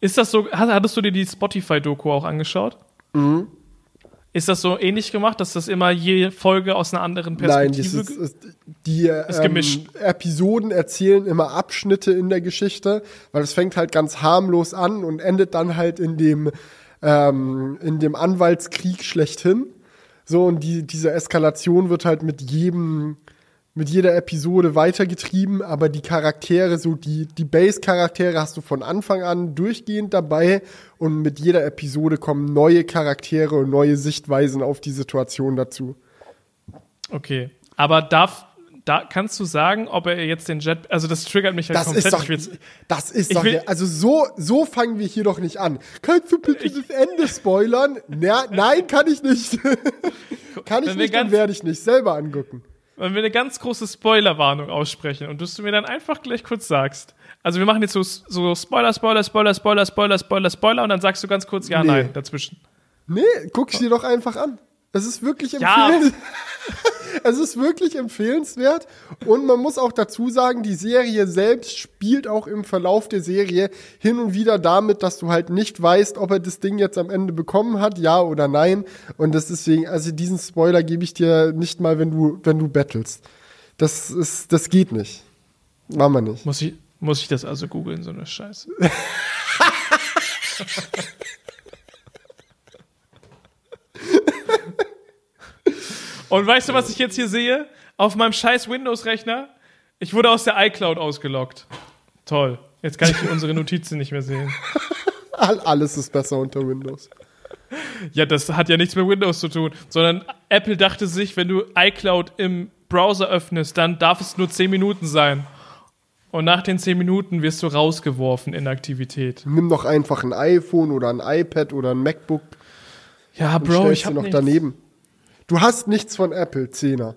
ist das so, hattest du dir die Spotify-Doku auch angeschaut? Mhm. Ist das so ähnlich gemacht, dass das immer je Folge aus einer anderen Perspektive
Nein, ist, ist, die ist ähm, Episoden erzählen immer Abschnitte in der Geschichte, weil es fängt halt ganz harmlos an und endet dann halt in dem ähm, in dem Anwaltskrieg schlechthin. So und die diese Eskalation wird halt mit jedem mit jeder Episode weitergetrieben, aber die Charaktere, so die, die Base-Charaktere hast du von Anfang an durchgehend dabei und mit jeder Episode kommen neue Charaktere und neue Sichtweisen auf die Situation dazu.
Okay, aber darf, da kannst du sagen, ob er jetzt den Jet, also das triggert mich halt
das komplett. Ist doch, jetzt, das ist doch, will, also so, so fangen wir hier doch nicht an. Kannst du bitte das Ende spoilern? Na, nein, kann ich nicht. (laughs) kann ich nicht, dann werde ich nicht selber angucken
wenn wir eine ganz große Spoilerwarnung aussprechen und du mir dann einfach gleich kurz sagst. Also wir machen jetzt so, so Spoiler, Spoiler, Spoiler, Spoiler, Spoiler, Spoiler, Spoiler und dann sagst du ganz kurz ja, nee. nein dazwischen.
Nee, guck ich dir doch einfach an. Es ist wirklich empfehlenswert. Ja. (laughs) es ist wirklich empfehlenswert. Und man muss auch dazu sagen, die Serie selbst spielt auch im Verlauf der Serie hin und wieder damit, dass du halt nicht weißt, ob er das Ding jetzt am Ende bekommen hat, ja oder nein. Und das deswegen, also diesen Spoiler gebe ich dir nicht mal, wenn du, wenn du bettelst. Das ist, das geht nicht. Machen wir nicht.
Muss ich, muss ich das also googeln, so eine Scheiße? (laughs) Und weißt du, was ich jetzt hier sehe? Auf meinem scheiß Windows-Rechner, ich wurde aus der iCloud ausgelockt. Toll. Jetzt kann ich (laughs) unsere Notizen nicht mehr sehen.
Alles ist besser unter Windows.
Ja, das hat ja nichts mit Windows zu tun, sondern Apple dachte sich, wenn du iCloud im Browser öffnest, dann darf es nur 10 Minuten sein. Und nach den 10 Minuten wirst du rausgeworfen in Aktivität.
Nimm doch einfach ein iPhone oder ein iPad oder ein MacBook.
Ja, Bro, ich hab
noch nichts. daneben. Du hast nichts von Apple, Zehner.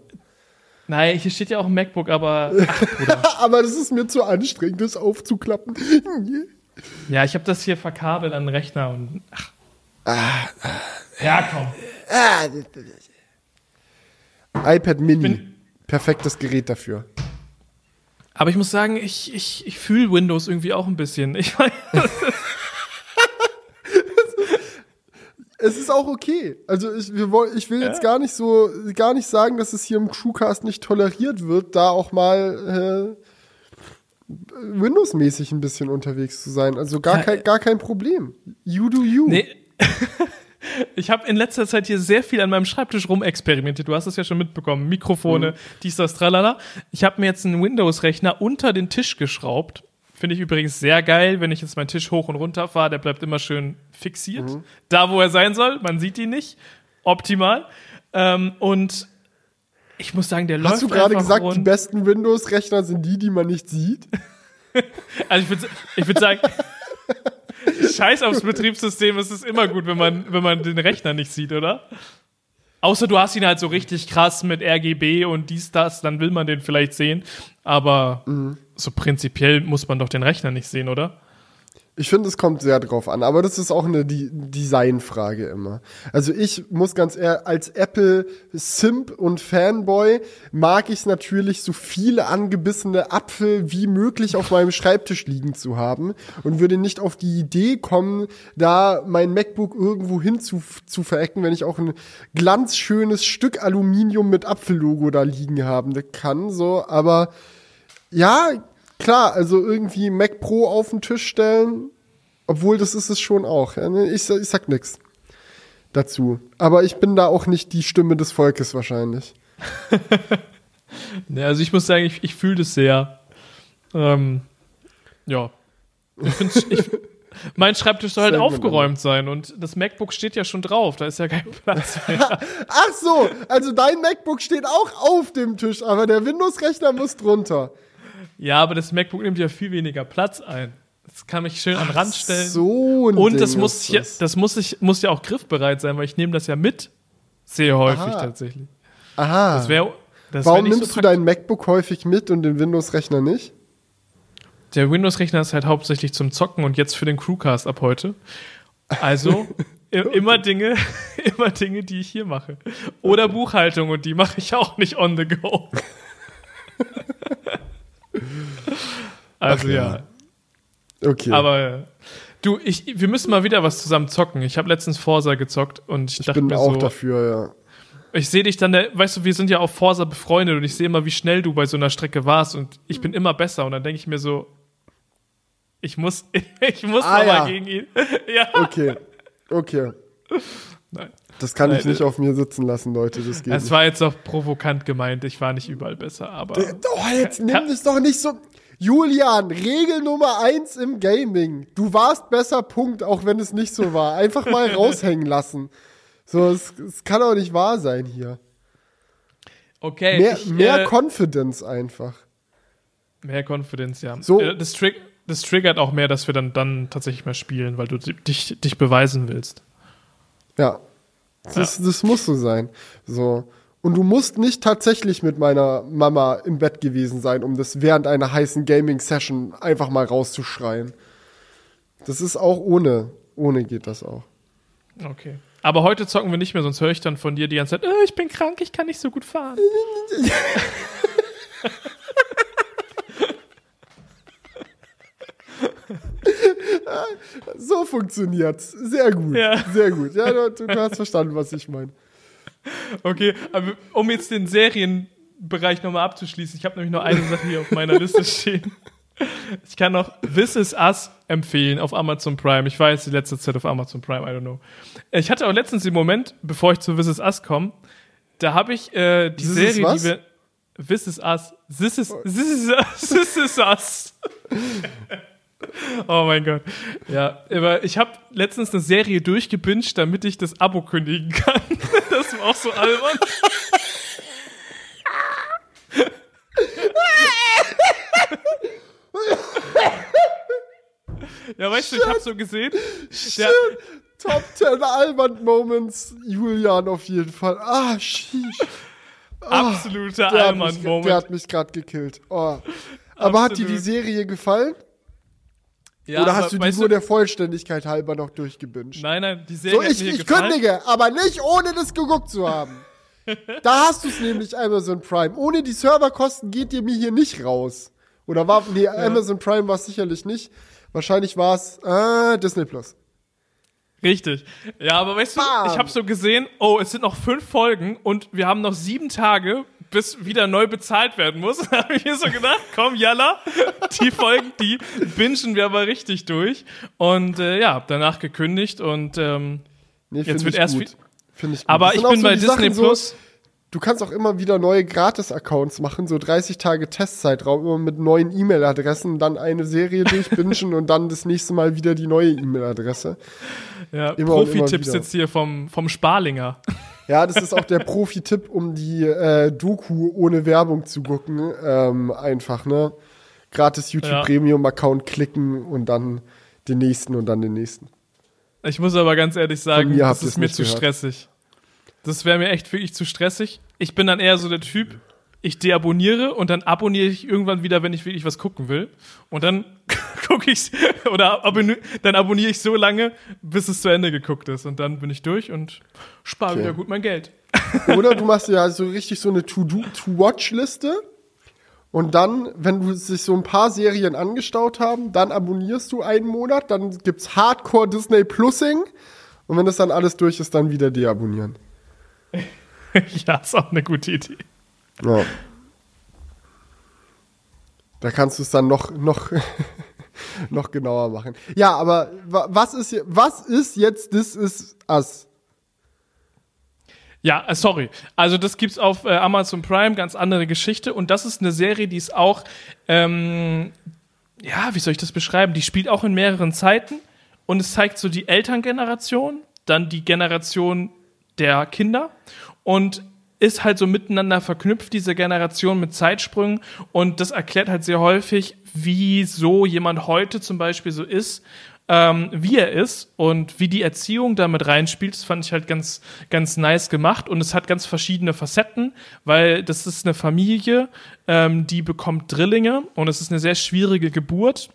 Nein, hier steht ja auch ein MacBook, aber (laughs) ach.
Aber das ist mir zu anstrengend, das aufzuklappen.
ja, ich habe das hier verkabelt an den Rechner und ach.
Ah,
Ja, komm.
iPad Mini. Perfektes Gerät dafür.
Aber ich muss sagen, ich, ich, ich fühle Windows irgendwie auch ein bisschen. Ich mein, (laughs)
Es ist auch okay. Also ich, wir woll, ich will jetzt gar nicht so, gar nicht sagen, dass es hier im Crewcast nicht toleriert wird, da auch mal äh, Windows-mäßig ein bisschen unterwegs zu sein. Also gar,
Ja,
kein, gar kein Problem. You do you.
nee. (laughs) Ich habe in letzter Zeit hier sehr viel an meinem Schreibtisch rumexperimentiert. Du hast es ja schon mitbekommen. Mikrofone, dies, das, tralala. Ich habe mir jetzt einen Windows-Rechner unter den Tisch geschraubt. Finde ich übrigens sehr geil, wenn ich jetzt meinen Tisch hoch und runter fahre. Der bleibt immer schön fixiert. Da, wo er sein soll. Man sieht ihn nicht. Optimal. Ähm, und ich muss sagen, der läuft
Hast du gerade gesagt, die
rund.
besten Windows-Rechner sind die, die man nicht sieht? (laughs)
Also ich würde ich würd sagen, (laughs) scheiß aufs Betriebssystem, es ist immer gut, wenn man, wenn man den Rechner nicht sieht, oder? Außer du hast ihn halt so richtig krass mit RGB und dies, das, dann will man den vielleicht sehen. Aber so prinzipiell muss man doch den Rechner nicht sehen, oder?
Ich finde, es kommt sehr drauf an, aber das ist auch eine Di- Designfrage immer. Also ich muss ganz ehrlich, als Apple-Simp und Fanboy mag ich natürlich, so viele angebissene Apfel wie möglich auf meinem Schreibtisch liegen zu haben und würde nicht auf die Idee kommen, da mein MacBook irgendwo hin zu, zu verecken, wenn ich auch ein glanzschönes Stück Aluminium mit Apfellogo da liegen haben kann, so, aber ja, klar, also irgendwie Mac Pro auf den Tisch stellen, obwohl das ist es schon auch. Ne? ich, ich sag nix dazu. Aber ich bin da auch nicht die Stimme des Volkes wahrscheinlich.
Ja, (laughs) also ich muss sagen, ich, ich fühle das sehr. Ähm, ja. Ich find's, ich, mein Schreibtisch soll halt aufgeräumt sein und das MacBook steht ja schon drauf, da ist ja kein Platz (laughs) mehr.
Ach so, also dein MacBook steht auch auf dem Tisch, aber der Windows-Rechner muss drunter.
Ja, aber das MacBook nimmt ja viel weniger Platz ein. Das kann mich schön an den Rand stellen.
So ein
Und
Ding
das muss,
ist
ja,
das.
das muss, ich, muss ja auch griffbereit sein, weil ich nehme das ja mit. Sehr häufig
Aha.
tatsächlich.
Aha.
Das wär, das wär
Warum
nicht
nimmst
so
du dein MacBook häufig mit und den Windows-Rechner nicht?
Der Windows-Rechner ist halt hauptsächlich zum Zocken und jetzt für den Crewcast ab heute. Also (laughs) immer Dinge, (laughs) immer Dinge, die ich hier mache. Oder Buchhaltung und die mache ich auch nicht on the go. (laughs) (laughs) also
Ach
ja.
ja. Okay.
Aber äh, du, ich, wir müssen mal wieder was zusammen zocken. Ich habe letztens Forsa gezockt und ich,
ich
dachte
bin
mir
auch
so,
dafür,
ich sehe dich dann, der, weißt du, wir sind ja auf Forsa befreundet und ich sehe immer, wie schnell du bei so einer Strecke warst und ich bin immer besser und dann denke ich mir so, ich muss, (laughs) ich muss
Ah, ja.
mal gegen ihn. ja. (laughs)
ja. Okay. Okay.
Nein.
Das kann ich nicht auf mir sitzen lassen, Leute. Das geht
Es
nicht.
war jetzt auch provokant gemeint, ich war nicht überall besser, aber
Oh, jetzt nimm es doch nicht so. Julian, Regel Nummer eins im Gaming. Du warst besser, Punkt, auch wenn es nicht so war. Einfach mal (laughs) raushängen lassen. So, es, es kann auch nicht wahr sein hier.
okay.
Mehr,
ich,
mehr
äh,
Confidence einfach.
mehr Confidence, ja.
So.
Äh, Das, trig das triggert auch mehr, dass wir dann, dann tatsächlich mehr spielen, weil du di- dich, dich beweisen willst.
Ja. Das, das muss so sein. So. Und du musst nicht tatsächlich mit meiner Mama im Bett gewesen sein, um das während einer heißen Gaming-Session einfach mal rauszuschreien. Das ist auch ohne. Ohne geht das auch.
Okay. Aber heute zocken wir nicht mehr, sonst höre ich dann von dir die ganze Zeit, äh, ich bin krank, ich kann nicht so gut fahren. (laughs)
So funktioniert's. Sehr gut.
Ja.
Sehr gut. Ja, du, du hast verstanden, was ich meine.
Okay, aber um jetzt den Serienbereich nochmal abzuschließen, ich habe nämlich noch eine Sache hier auf meiner Liste stehen. Ich kann noch This Is Us empfehlen auf Amazon Prime. Ich war jetzt die letzte Zeit auf Amazon Prime, I don't know. Ich hatte auch letztens den Moment, bevor ich zu This Is Us komme, da habe ich äh, die
This is
Serie, die wir. This Is Us. This is, this is. This is us. (laughs) (laughs) Oh mein Gott. Ja, aber ich habe letztens eine Serie durchgebinged, damit ich das Abo kündigen kann. (laughs) Das war auch so albern. Ja, weißt du, ich habe so gesehen, der,
Top 10 Albert Moments, Julian auf jeden Fall. Ah, sheesh.
Absoluter
Der hat mich,
Allmann-Moment.
der hat mich gerade gekillt. Oh. Aber hat dir die
Absolut.
Serie gefallen?
Ja,
Oder
aber
hast du die nur der Vollständigkeit halber noch durchgebinged?
Nein, nein, die Serie
So, ich, ich
gefallen.
kündige, aber nicht ohne das geguckt zu haben. (laughs) da hast du es nämlich, Amazon Prime. Ohne die Serverkosten geht ihr mir hier nicht raus. Oder war, nee, Amazon Prime war es sicherlich nicht. Wahrscheinlich war es äh, Disney Plus.
Richtig. Ja, aber weißt du,
Bam.
ich habe so gesehen, oh, es sind noch fünf Folgen und wir haben noch sieben Tage, bis wieder neu bezahlt werden muss. (laughs) Habe ich mir so gedacht, komm, Jalla, die Folgen, die bingen wir aber richtig durch. Und äh, ja, hab danach gekündigt und ähm,
Nee,
Jetzt wird erst
gut. Finde ich gut.
aber ich bin
so
bei Disney
Sachen so,
Plus.
Du kannst auch immer wieder neue Gratis-Accounts machen, so 30 Tage Testzeitraum, immer mit neuen E-Mail-Adressen, dann eine Serie durchbingen (laughs) und dann das nächste Mal wieder die neue E-Mail-Adresse.
Ja, Profi-Tipps jetzt hier vom, vom Sparlinger.
Ja, das ist auch der (laughs) Profi-Tipp, um die äh, Doku ohne Werbung zu gucken. Ähm, einfach, ne? Gratis YouTube
Ja.
Premium-Account klicken und dann den nächsten und dann den nächsten.
Ich muss aber ganz ehrlich sagen, das ist mir zu
gehört.
stressig. Das wäre mir echt wirklich zu stressig. Ich bin dann eher so der Typ, ich deabonniere und dann abonniere ich irgendwann wieder, wenn ich wirklich was gucken will. Und dann (laughs) gucke ich's oder abonniere, dann abonniere ich so lange, bis es zu Ende geguckt ist. Und dann bin ich durch und spare
Okay.
wieder gut mein Geld.
Oder du (laughs) machst ja so richtig so eine To-Do- To-Watch-Liste. Und dann, wenn du sich so ein paar Serien angestaut haben, dann abonnierst du einen Monat, dann gibt's Hardcore Disney Plusing. Und wenn das dann alles durch ist, dann wieder deabonnieren. (laughs)
ja, ist auch eine gute Idee.
Ja. Da kannst du es dann noch, noch, (laughs) noch genauer machen. Ja, aber wa- was ist, was ist jetzt This Is Us?
Ja, äh, sorry. Also das gibt's auf äh, Amazon Prime, ganz andere Geschichte. Und das ist eine Serie, die ist auch, ähm, ja, wie soll ich das beschreiben? Die spielt auch in mehreren Zeiten und es zeigt so die Elterngeneration, dann die Generation der Kinder und ist halt so miteinander verknüpft, diese Generation mit Zeitsprüngen. Und das erklärt halt sehr häufig, wieso jemand heute zum Beispiel so ist, ähm, wie er ist und wie die Erziehung damit reinspielt. Das fand ich halt ganz, ganz nice gemacht. Und es hat ganz verschiedene Facetten, weil das ist eine Familie, ähm, die bekommt Drillinge und es ist eine sehr schwierige Geburt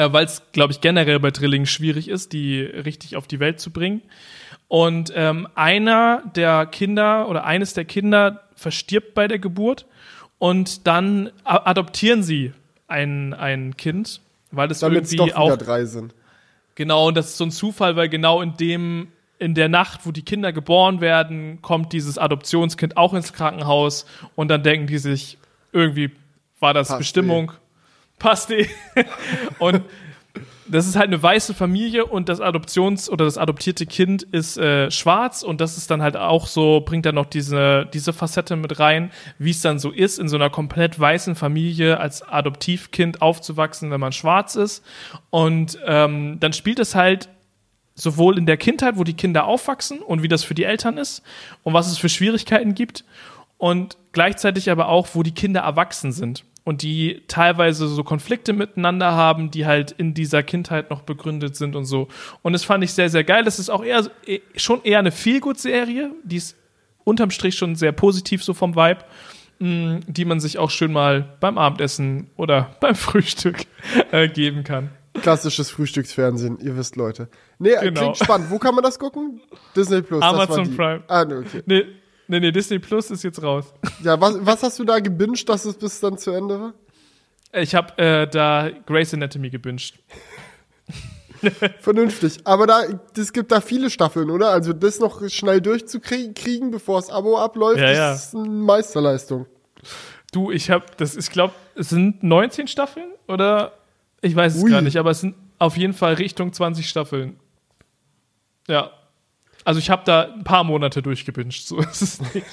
äh, weil es, glaube ich, generell bei Drillingen schwierig ist, die richtig auf die Welt zu bringen. Und ähm, einer der Kinder oder eines der Kinder verstirbt bei der Geburt und dann adoptieren sie ein, ein Kind, weil es irgendwie
doch
auch
drei sind.
Genau, und das ist so ein Zufall, weil genau in dem, in der Nacht, wo die Kinder geboren werden, kommt dieses Adoptionskind auch ins Krankenhaus und dann denken die sich, irgendwie war das
Passt
Bestimmung, passt eh. (laughs) und das ist halt eine weiße Familie und das Adoptions- oder das adoptierte Kind ist äh, schwarz und das ist dann halt auch so, bringt dann noch diese, diese Facette mit rein, wie es dann so ist, in so einer komplett weißen Familie als Adoptivkind aufzuwachsen, wenn man schwarz ist. Und ähm, dann spielt es halt sowohl in der Kindheit, wo die Kinder aufwachsen und wie das für die Eltern ist und was es für Schwierigkeiten gibt und gleichzeitig aber auch, wo die Kinder erwachsen sind und die teilweise so Konflikte miteinander haben, die halt in dieser Kindheit noch begründet sind und so. Und das fand ich sehr, sehr geil. Das ist auch eher eh- schon eher eine Feelgood-Serie, die ist unterm Strich schon sehr positiv so vom Vibe, mh, die man sich auch schön mal beim Abendessen oder (laughs) beim Frühstück äh, geben kann.
Klassisches Frühstücksfernsehen, ihr wisst, Leute. Nee,
Genau.
klingt spannend. Wo kann man das gucken? Disney Plus.
Amazon. Prime.
Ah, nee, okay.
Nee, nee, nee, Disney Plus ist jetzt raus. (laughs)
Ja, was, was hast du da gebinged, dass es bis dann zu Ende war?
Ich habe äh, da Grey's Anatomy gebinged. (laughs)
Vernünftig. Aber da, es gibt da viele Staffeln, oder? Also das noch schnell durchzukriegen, bevor das Abo abläuft,
Ja, ja.
ist eine Meisterleistung.
Du, ich habe, das, ich glaube, es sind 19 Staffeln oder ich weiß es
Ui.
gar nicht, aber es sind auf jeden Fall Richtung 20 Staffeln. Ja. Also ich habe da ein paar Monate durchgebinged, so ist es nicht.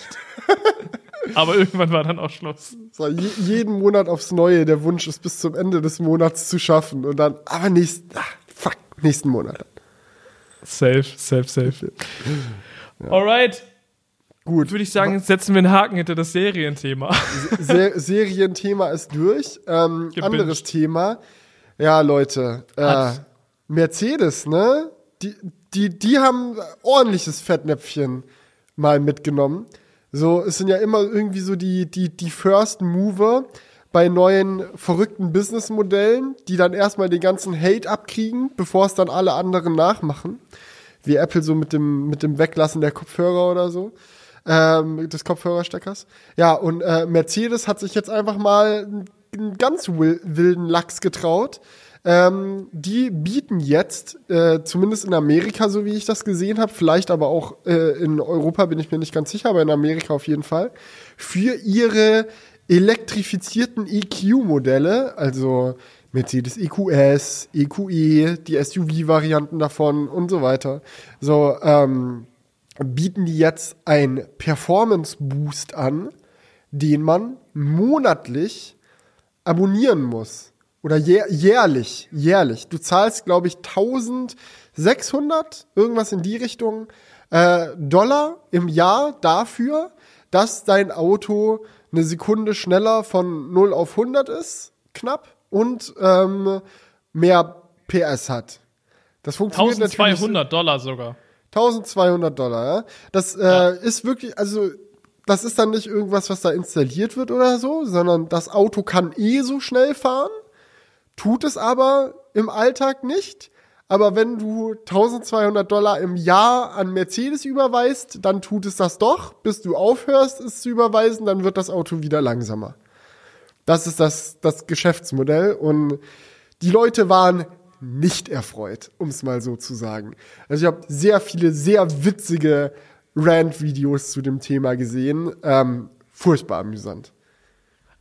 (laughs) aber irgendwann war dann auch Schluss.
So, je, jeden Monat aufs Neue. Der Wunsch ist bis zum Ende des Monats zu schaffen. Und dann, aber nächsten, ach, fuck, nächsten Monat.
Safe, safe, safe. Alright,
Gut.
würde ich sagen, setzen wir einen Haken hinter das Serienthema.
Se Serienthema ist durch. Ähm, anderes Thema. Ja, Leute. Äh, Mercedes, ne? Die, die, die haben ordentliches Fettnäpfchen mal mitgenommen. So, es sind ja immer irgendwie so die, die, die First Mover bei neuen verrückten Businessmodellen, die dann erstmal den ganzen Hate abkriegen, bevor es dann alle anderen nachmachen. Wie Apple so mit dem, mit dem Weglassen der Kopfhörer oder so. Ähm, des Kopfhörersteckers. Ja, und äh, Mercedes hat sich jetzt einfach mal einen ganz wilden Lachs getraut. Ähm, die bieten jetzt, äh, zumindest in Amerika, so wie ich das gesehen habe, vielleicht aber auch äh, in Europa bin ich mir nicht ganz sicher, aber in Amerika auf jeden Fall, für ihre elektrifizierten EQ-Modelle, also Mercedes EQS, EQE, die SUV-Varianten davon und so weiter. So, ähm, bieten die jetzt ein Performance-Boost an, den man monatlich abonnieren muss. Oder jährlich, jährlich. Du zahlst, glaube ich, 1600, irgendwas in die Richtung, äh, Dollar im Jahr dafür, dass dein Auto eine Sekunde schneller von 0 auf 100 ist, knapp, und ähm, mehr PS hat.
Das funktioniert 1200 Dollar sogar.
1200 Dollar, ja. Das äh, ja. ist wirklich, also das ist dann nicht irgendwas, was da installiert wird oder so, sondern das Auto kann eh so schnell fahren, tut es aber im Alltag nicht. Aber wenn du 1200 Dollar im Jahr an Mercedes überweist, dann tut es das doch, bis du aufhörst, es zu überweisen, dann wird das Auto wieder langsamer. Das ist das, das Geschäftsmodell und die Leute waren nicht erfreut, um es mal so zu sagen. Also ich habe sehr viele sehr witzige Rant-Videos zu dem Thema gesehen. Ähm, furchtbar amüsant.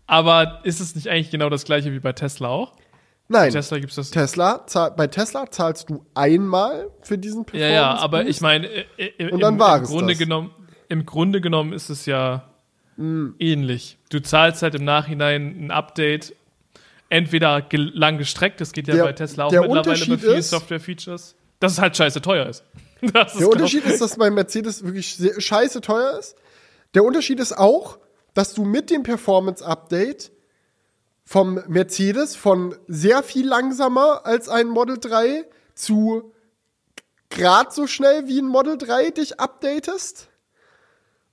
Aber ist es nicht eigentlich genau das gleiche wie bei Tesla auch?
Nein. Bei Tesla gibt's das. Tesla, bei Tesla zahlst du einmal für diesen
Performance. Ja, ja, aber ich meine, äh, und dann im, war im Grunde das. genommen, im Grunde genommen ist es ja mm. ähnlich. Du zahlst halt im Nachhinein ein Update entweder lang gestreckt, das geht ja der, bei Tesla auch mittlerweile bei vielen Software-Features, dass es halt scheiße teuer ist. (laughs)
ist der Unterschied ist, dass bei Mercedes wirklich sehr, scheiße teuer ist. Der Unterschied ist auch, dass du mit dem Performance-Update vom Mercedes von sehr viel langsamer als ein Model 3 zu grad so schnell wie ein Model 3 dich updatest.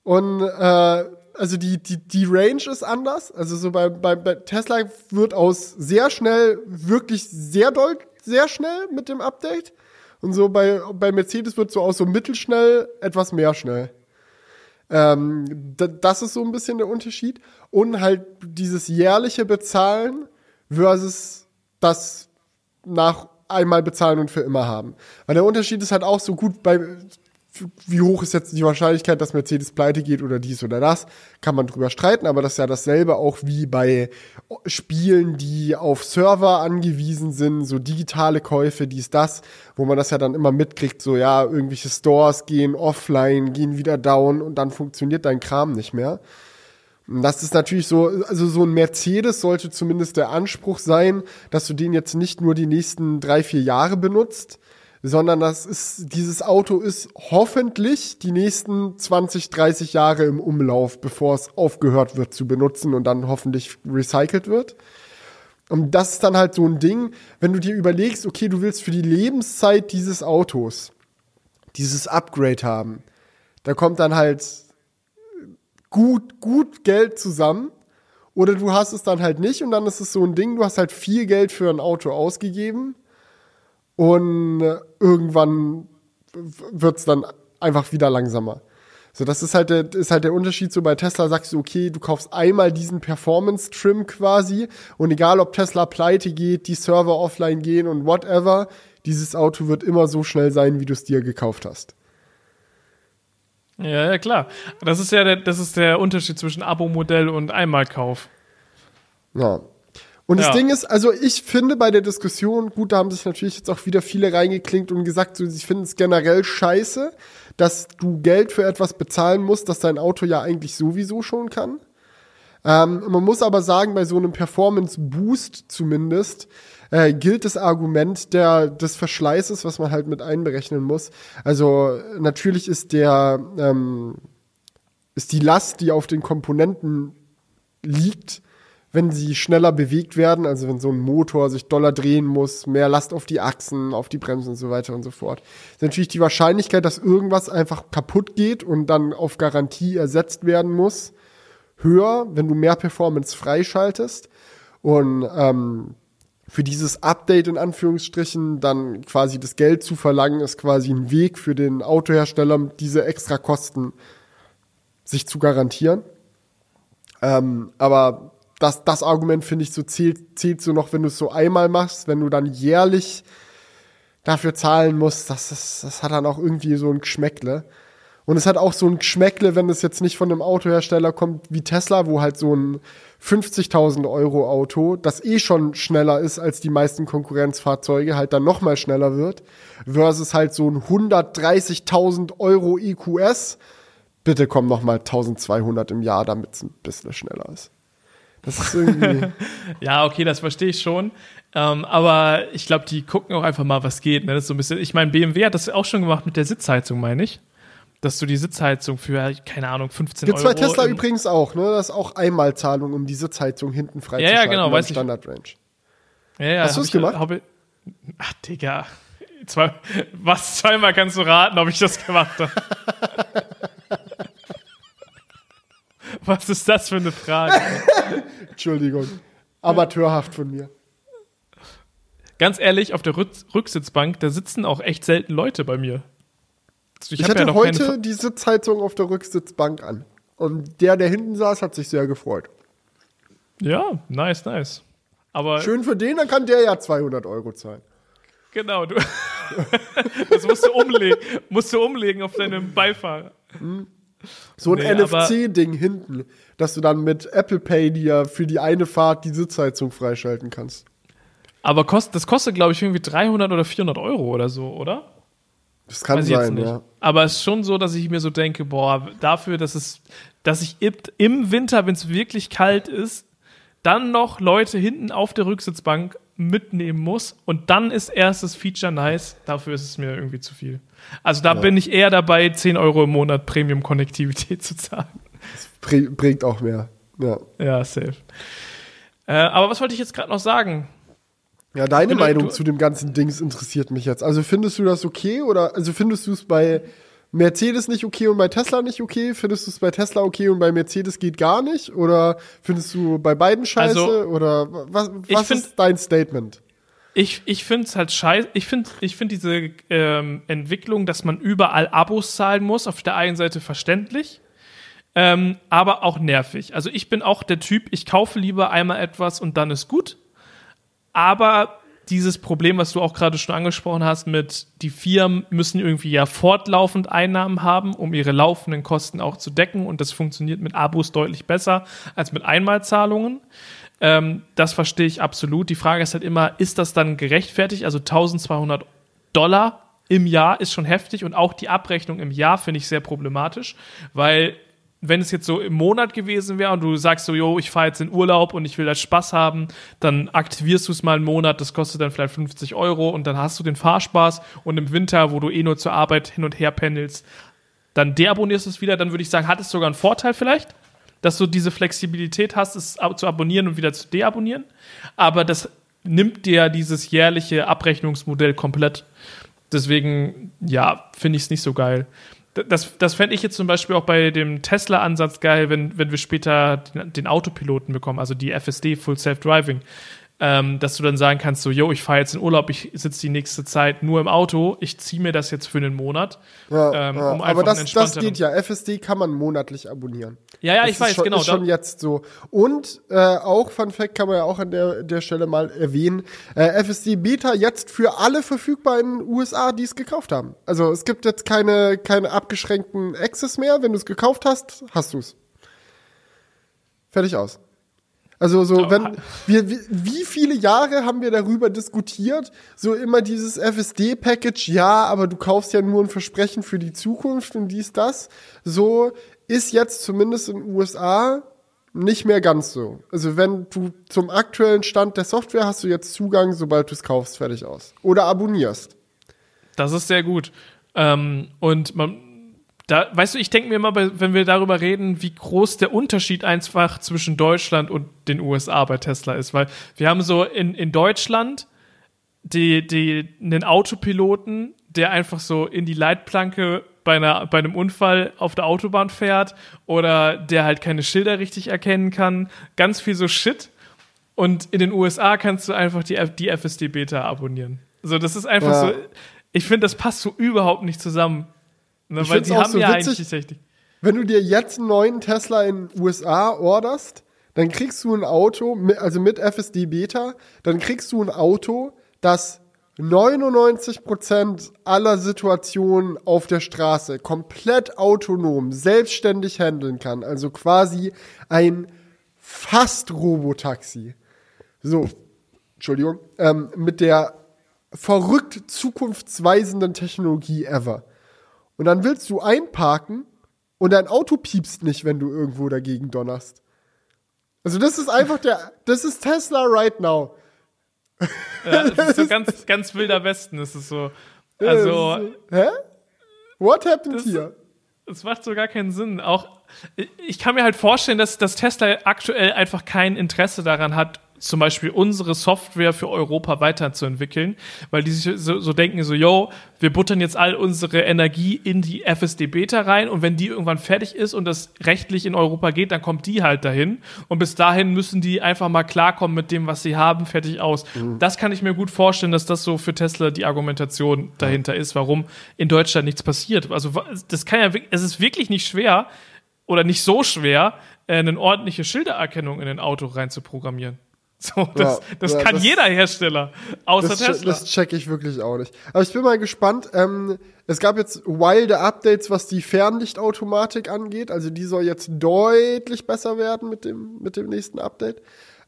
Und äh, also die, die, die Range ist anders. Also so bei, bei, bei Tesla wird aus sehr schnell wirklich sehr doll, sehr schnell mit dem Update. Und so bei, bei Mercedes wird so aus so mittelschnell etwas mehr schnell. Ähm, das ist so ein bisschen der Unterschied. Und halt dieses jährliche Bezahlen versus das nach einmal bezahlen und für immer haben. Weil der Unterschied ist halt auch so gut bei wie hoch ist jetzt die Wahrscheinlichkeit, dass Mercedes pleite geht oder dies oder das, kann man drüber streiten, aber das ist ja dasselbe auch wie bei Spielen, die auf Server angewiesen sind, so digitale Käufe, dies, das, wo man das ja dann immer mitkriegt, so ja, irgendwelche Stores gehen offline, gehen wieder down und dann funktioniert dein Kram nicht mehr. Das ist natürlich so, also so ein Mercedes sollte zumindest der Anspruch sein, dass du den jetzt nicht nur die nächsten drei, vier Jahre benutzt, sondern das ist, dieses Auto ist hoffentlich die nächsten 20, 30 Jahre im Umlauf, bevor es aufgehört wird zu benutzen und dann hoffentlich recycelt wird. Und das ist dann halt so ein Ding, wenn du dir überlegst, okay, du willst für die Lebenszeit dieses Autos dieses Upgrade haben. Da kommt dann halt gut, gut Geld zusammen. Oder du hast es dann halt nicht und dann ist es so ein Ding, du hast halt viel Geld für ein Auto ausgegeben und äh, irgendwann wird es dann einfach wieder langsamer. So, das ist halt, der, ist halt der Unterschied. So bei Tesla sagst du, okay, du kaufst einmal diesen Performance-Trim quasi und egal ob Tesla pleite geht, die Server offline gehen und whatever, dieses Auto wird immer so schnell sein, wie du es dir gekauft hast.
Ja, ja, klar. Das ist ja der, das ist der Unterschied zwischen Abo-Modell und Einmalkauf.
Ja. Und ja. das Ding ist, also ich finde bei der Diskussion, gut, da haben sich natürlich jetzt auch wieder viele reingeklinkt und gesagt, so, sie finden es generell scheiße, dass du Geld für etwas bezahlen musst, das dein Auto ja eigentlich sowieso schon kann. Ähm, man muss aber sagen, bei so einem Performance Boost zumindest, äh, gilt das Argument der, des Verschleißes, was man halt mit einberechnen muss. Also natürlich ist der, ähm, ist die Last, die auf den Komponenten liegt, wenn sie schneller bewegt werden, also wenn so ein Motor sich doller drehen muss, mehr Last auf die Achsen, auf die Bremsen und so weiter und so fort, ist natürlich die Wahrscheinlichkeit, dass irgendwas einfach kaputt geht und dann auf Garantie ersetzt werden muss, höher, wenn du mehr Performance freischaltest. Und ähm, für dieses Update in Anführungsstrichen dann quasi das Geld zu verlangen, ist quasi ein Weg für den Autohersteller, diese extra Kosten sich zu garantieren. Ähm, aber das, das Argument finde ich so zählt, zählt so noch, wenn du es so einmal machst, wenn du dann jährlich dafür zahlen musst, das, das, das hat dann auch irgendwie so ein Geschmäckle. Und es hat auch so ein Geschmäckle, wenn es jetzt nicht von einem Autohersteller kommt wie Tesla, wo halt so ein 50.000 Euro Auto, das eh schon schneller ist als die meisten Konkurrenzfahrzeuge, halt dann noch mal schneller wird, versus halt so ein 130.000 Euro EQS. Bitte komm noch mal 1200 im Jahr, damit es ein bisschen schneller ist. Das ist irgendwie. (laughs)
ja, okay, das verstehe ich schon. Ähm, aber ich glaube, die gucken auch einfach mal, was geht. Ne? Das ist so ein bisschen, ich meine, BMW hat das auch schon gemacht mit der Sitzheizung, meine ich. Dass du die Sitzheizung für, keine Ahnung, 15
Gibt's
Euro.
bei Tesla übrigens auch, ne? Das ist auch Einmalzahlung, um die Sitzheizung hinten
Ja, ja,
freizuschalten.
genau, weiß ich.
Standard Range.
Ja, ja,
Hast du's
ich-
gemacht?
ich- Ach, Digga. Zwei, (laughs) was zweimal kannst du raten, ob ich das gemacht habe? (laughs) (laughs) was ist das für eine Frage? (laughs)
Entschuldigung. Amateurhaft von mir.
Ganz ehrlich, auf der Rück Rücksitzbank, da sitzen auch echt selten Leute bei mir. Also
Ich,
hab
hatte
noch
heute die Sitzheizung auf der Rücksitzbank an. Und der, der hinten saß, hat sich sehr gefreut.
Ja, nice, nice. Aber
Schön für den, dann kann der ja 200 Euro zahlen.
genau, du. (laughs) das musst du umlegen, musst du umlegen auf deinem Beifahrer.
So ein
Nee,
NFC-Ding hinten, dass du dann mit Apple Pay dir für die eine Fahrt die Sitzheizung freischalten kannst.
Aber kost, das kostet, glaube ich, irgendwie 300 oder 400 Euro oder so, oder?
Das kann
Weiß
sein,
nicht.
ja.
Aber es ist schon so, dass ich mir so denke, boah, dafür, dass es, dass ich im- im Winter, wenn es wirklich kalt ist, dann noch Leute hinten auf der Rücksitzbank mitnehmen muss und dann ist erst das Feature nice. Dafür ist es mir irgendwie zu viel. Also da bin ich eher dabei, 10 Euro im Monat Premium-Konnektivität (laughs) zu zahlen.
Prä- Bringt auch mehr. Ja.
Ja, safe. Äh, aber was wollte ich jetzt gerade noch sagen?
Ja, deine
finde,
Meinung zu dem ganzen Dings interessiert mich jetzt. Also findest du das okay oder also findest du es bei Mercedes nicht okay und bei Tesla nicht okay? Findest du es bei Tesla okay und bei Mercedes geht gar nicht? Oder findest du bei beiden scheiße?
Also,
oder was,
ich
was
find-
ist dein Statement?
Ich, ich finde es halt scheiße. Ich finde ich find diese ähm, Entwicklung, dass man überall Abos zahlen muss, auf der einen Seite verständlich, ähm, aber auch nervig. Also ich bin auch der Typ, ich kaufe lieber einmal etwas und dann ist gut. Aber dieses Problem, was du auch gerade schon angesprochen hast, mit die Firmen müssen irgendwie ja fortlaufend Einnahmen haben, um ihre laufenden Kosten auch zu decken. Und das funktioniert mit Abos deutlich besser als mit Einmalzahlungen. Ähm, das verstehe ich absolut. Die Frage ist halt immer, ist das dann gerechtfertigt? Also 1200 Dollar im Jahr ist schon heftig und auch die Abrechnung im Jahr finde ich sehr problematisch, weil wenn es jetzt so im Monat gewesen wäre und du sagst so, jo, ich fahre jetzt in Urlaub und ich will da Spaß haben, dann aktivierst du es mal einen Monat, das kostet dann vielleicht 50 Euro und dann hast du den Fahrspaß und im Winter, wo du eh nur zur Arbeit hin und her pendelst, dann deabonnierst du es wieder, dann würde ich sagen, hat es sogar einen Vorteil vielleicht, dass du diese Flexibilität hast, es zu abonnieren und wieder zu deabonnieren. Aber das nimmt dir dieses jährliche Abrechnungsmodell komplett. Deswegen, ja, finde ich es nicht so geil. Das, das fände ich jetzt zum Beispiel auch bei dem Tesla-Ansatz geil, wenn, wenn wir später den, Autopiloten bekommen, also die FSD, Full Self-Driving. Ähm, dass du dann sagen kannst, so, yo, ich fahre jetzt in Urlaub, ich sitze die nächste Zeit nur im Auto, ich ziehe mir das jetzt für einen Monat.
Ja,
ähm,
ja.
um
Aber das, das geht ja. FSD kann man monatlich abonnieren.
Ja, ja,
das
ich weiß,
schon,
genau.
Ist schon jetzt so. Und äh, auch, Fun Fact kann man ja auch an der, der Stelle mal erwähnen, äh, FSD Beta jetzt für alle verfügbar in den USA, die es gekauft haben. Also es gibt jetzt keine, keine abgeschränkten Access mehr. Wenn du es gekauft hast, hast du es. Fertig aus. Also so, wenn wir, wie, wie viele Jahre haben wir darüber diskutiert? So immer dieses FSD-Package, ja, aber du kaufst ja nur ein Versprechen für die Zukunft und dies, das. So ist jetzt zumindest in den USA nicht mehr ganz so. Also wenn du zum aktuellen Stand der Software hast du jetzt Zugang, sobald du es kaufst, fertig aus. Oder abonnierst.
Das ist sehr gut. Ähm, und man, da, weißt du, ich denke mir immer, wenn wir darüber reden, wie groß der Unterschied einfach zwischen Deutschland und den USA bei Tesla ist, weil wir haben so in, in Deutschland die, die, einen Autopiloten, der einfach so in die Leitplanke bei, einer, bei einem Unfall auf der Autobahn fährt oder der halt keine Schilder richtig erkennen kann. Ganz viel so Shit. Und in den USA kannst du einfach die, die FSD-Beta abonnieren. So, das ist einfach
Ja.
so. Ich finde, das passt so überhaupt nicht zusammen. Ne,
Ich
weil die haben
so
ja
witzig.
eigentlich.
Wenn du dir jetzt einen neuen Tesla in den USA orderst, dann kriegst du ein Auto, also mit FSD Beta, dann kriegst du ein Auto, das 99% aller Situationen auf der Straße komplett autonom, selbstständig handeln kann. Also quasi ein fast Robotaxi. So, Entschuldigung, ähm, mit der verrückt zukunftsweisenden Technologie ever. Und dann willst du einparken und dein Auto piepst nicht, wenn du irgendwo dagegen donnerst. Also das ist einfach der, das ist Tesla right now.
Ja, das ist so ganz, ganz wilder Westen. Das ist so. Also,
Hä? What happened
Das-
here?
es macht so gar keinen Sinn. Auch, ich kann mir halt vorstellen, dass, dass Tesla aktuell einfach kein Interesse daran hat, zum Beispiel unsere Software für Europa weiterzuentwickeln, weil die sich so, so denken, so, yo, wir buttern jetzt all unsere Energie in die FSD-Beta rein und wenn die irgendwann fertig ist und das rechtlich in Europa geht, dann kommt die halt dahin und bis dahin müssen die einfach mal klarkommen mit dem, was sie haben, fertig aus. Das kann ich mir gut vorstellen, dass das so für Tesla die Argumentation dahinter ist, warum in Deutschland nichts passiert. Also das kann ja, es ist wirklich nicht schwer oder nicht so schwer, äh, eine ordentliche Schildererkennung in ein Auto rein zu programmieren. So, das,
Ja,
das
ja,
kann
das-
jeder Hersteller, außer
Das,
Tesla.
das check ich wirklich auch nicht. Aber ich bin mal gespannt. Ähm, es gab jetzt wilde Updates, was die Fernlichtautomatik angeht. Also die soll jetzt deutlich besser werden mit dem, mit dem nächsten Update.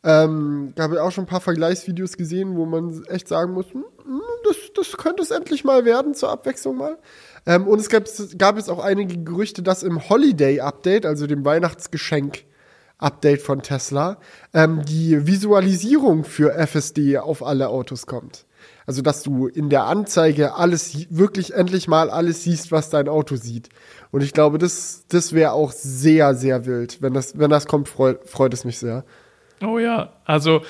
Ähm, gab ja auch schon ein paar Vergleichsvideos gesehen, wo man echt sagen muss, hm, hm, das, das könnte es endlich mal werden, zur Abwechslung mal. Ähm, und es gab, es gab jetzt auch einige Gerüchte, dass im Holiday-Update, also dem Weihnachtsgeschenk, Update von Tesla, ähm, die Visualisierung für FSD auf alle Autos kommt. Also, dass du in der Anzeige alles, wirklich endlich mal alles siehst, was dein Auto sieht. Und ich glaube, das, das wäre auch sehr, sehr wild. Wenn das, wenn das kommt, freut, freut es mich sehr.
Oh ja, also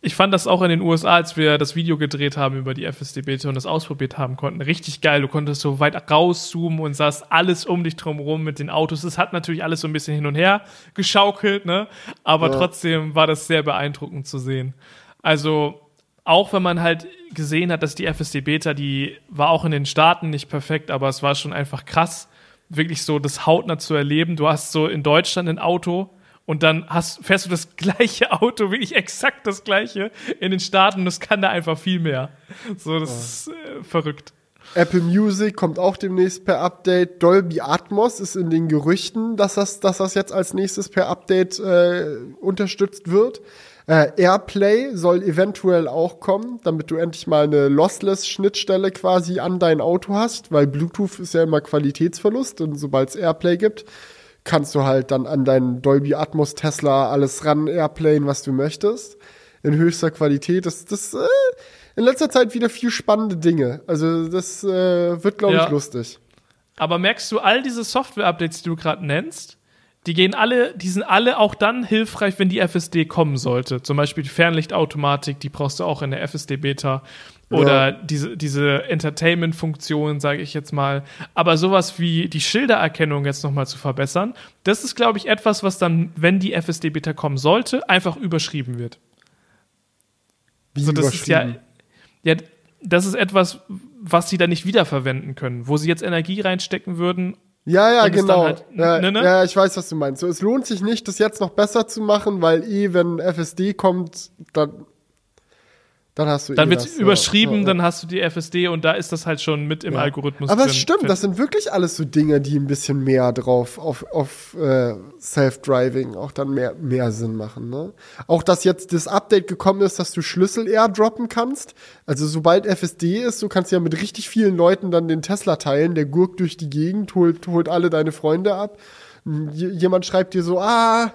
ich fand das auch in den USA, als wir das Video gedreht haben über die FSD-Beta und das ausprobiert haben konnten, richtig geil. Du konntest so weit rauszoomen und sahst alles um dich drumherum mit den Autos. Es hat natürlich alles so ein bisschen hin und her geschaukelt, ne? Aber
Ja.
trotzdem war das sehr beeindruckend zu sehen. Also auch wenn man halt gesehen hat, dass die FSD-Beta, die war auch in den Staaten nicht perfekt, aber es war schon einfach krass, wirklich so das hautnah zu erleben. Du hast so in Deutschland ein Auto und dann hast, fährst du das (laughs) gleiche Auto, wirklich exakt das gleiche in den Staaten. Das kann da einfach viel mehr. So, das ist äh, verrückt.
Apple Music kommt auch demnächst per Update. Dolby Atmos ist in den Gerüchten, dass das, dass das jetzt als nächstes per Update äh, unterstützt wird. Äh, Airplay soll eventuell auch kommen, damit du endlich mal eine Lossless-Schnittstelle quasi an dein Auto hast, weil Bluetooth ist ja immer Qualitätsverlust und sobald es Airplay gibt, kannst du halt dann an deinen Dolby Atmos Tesla alles ran Airplayen, was du möchtest. In höchster Qualität. Das, das äh, in letzter Zeit wieder viel spannende Dinge. Also das äh, wird, glaube
Ja.
ich, lustig.
Aber merkst du, all diese Software-Updates, die du gerade nennst, die gehen alle, die sind alle auch dann hilfreich, wenn die FSD kommen sollte. Zum Beispiel die Fernlichtautomatik, die brauchst du auch in der FSD-Beta. Oder
Ja.
diese, diese Entertainment-Funktion, sage ich jetzt mal. Aber sowas wie die Schildererkennung jetzt nochmal zu verbessern, das ist, glaube ich, etwas, was dann, wenn die FSD-Beta kommen sollte, einfach überschrieben wird.
Wie
So, das ist ja,
überschrieben.
ja, das ist etwas, was sie dann nicht wiederverwenden können, wo sie jetzt Energie reinstecken würden.
Ja, ja, genau.
halt-
ja,
ne, ne?
ja, ich weiß, was du meinst. So, es lohnt sich nicht, das jetzt noch besser zu machen, weil eh, wenn FSD kommt, dann, dann hast du
Dann
eh
wird überschrieben,
ja, ja.
dann hast du die FSD und da ist das halt schon mit im
Ja.
Algorithmus
Aber es stimmt, das sind wirklich alles so Dinge, die ein bisschen mehr drauf auf, auf äh, Self-Driving auch dann mehr, mehr Sinn machen. Ne? Auch, dass jetzt das Update gekommen ist, dass du Schlüssel airdroppen kannst. Also sobald FSD ist, du kannst ja mit richtig vielen Leuten dann den Tesla teilen, der gurkt durch die Gegend, holt, holt alle deine Freunde ab. J jemand schreibt dir so, ah,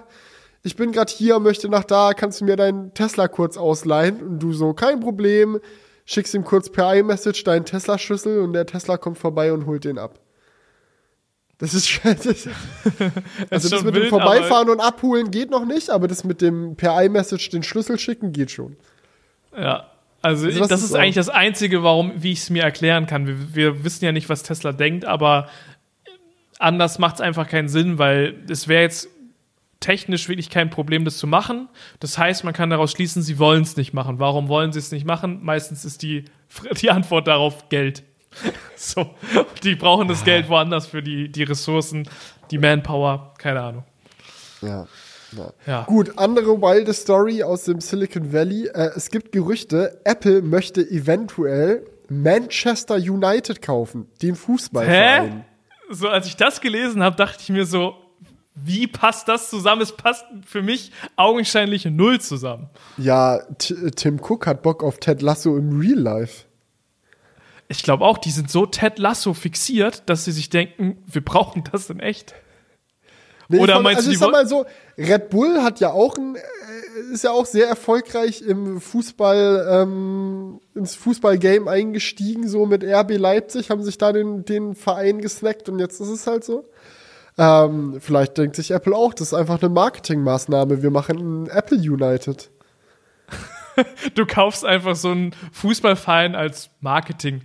ich bin gerade hier, möchte nach da, kannst du mir deinen Tesla kurz ausleihen? Und du so, kein Problem, schickst ihm kurz per iMessage deinen Tesla-Schlüssel und der Tesla kommt vorbei und holt den ab. Das ist. (laughs) Das, also das mit
wild,
dem Vorbeifahren und Abholen geht noch nicht, aber das mit dem per iMessage den Schlüssel schicken geht schon.
Ja. Also,
Also das
das
ist
ist eigentlich das Einzige, warum, wie ich es mir erklären kann. Wir, wir wissen ja nicht, was Tesla denkt, aber anders macht es einfach keinen Sinn, weil es wäre jetzt technisch wirklich kein Problem, das zu machen. Das heißt, man kann daraus schließen, sie wollen es nicht machen. Warum wollen sie es nicht machen? Meistens ist die, die Antwort darauf Geld. (laughs) So, die brauchen das Geld woanders für die, die Ressourcen, die Manpower, keine Ahnung.
Ja. ja.
Ja.
Gut, andere wilde Story aus dem Silicon Valley. Äh, es gibt Gerüchte, Apple möchte eventuell Manchester United kaufen, den Fußballverein.
So, als ich das gelesen habe, dachte ich mir so, wie passt das zusammen? Es passt für mich augenscheinlich null zusammen.
Ja, T Tim Cook hat Bock auf Ted Lasso im Real Life.
Ich glaube auch, die sind so Ted Lasso fixiert, dass sie sich denken, wir brauchen das in echt.
Nee,
Oder
fand-
meinst
also
du,
ich sag mal so, Red Bull hat ja auch ein, äh, ist ja auch sehr erfolgreich im Fußball, ähm, ins Fußballgame eingestiegen, so mit RB Leipzig, haben sich da den, den Verein gesnackt und jetzt ist es halt so. Ähm, vielleicht denkt sich Apple auch, das ist einfach eine Marketingmaßnahme. Wir machen ein Apple United.
Du kaufst einfach so einen Fußballverein als Marketing.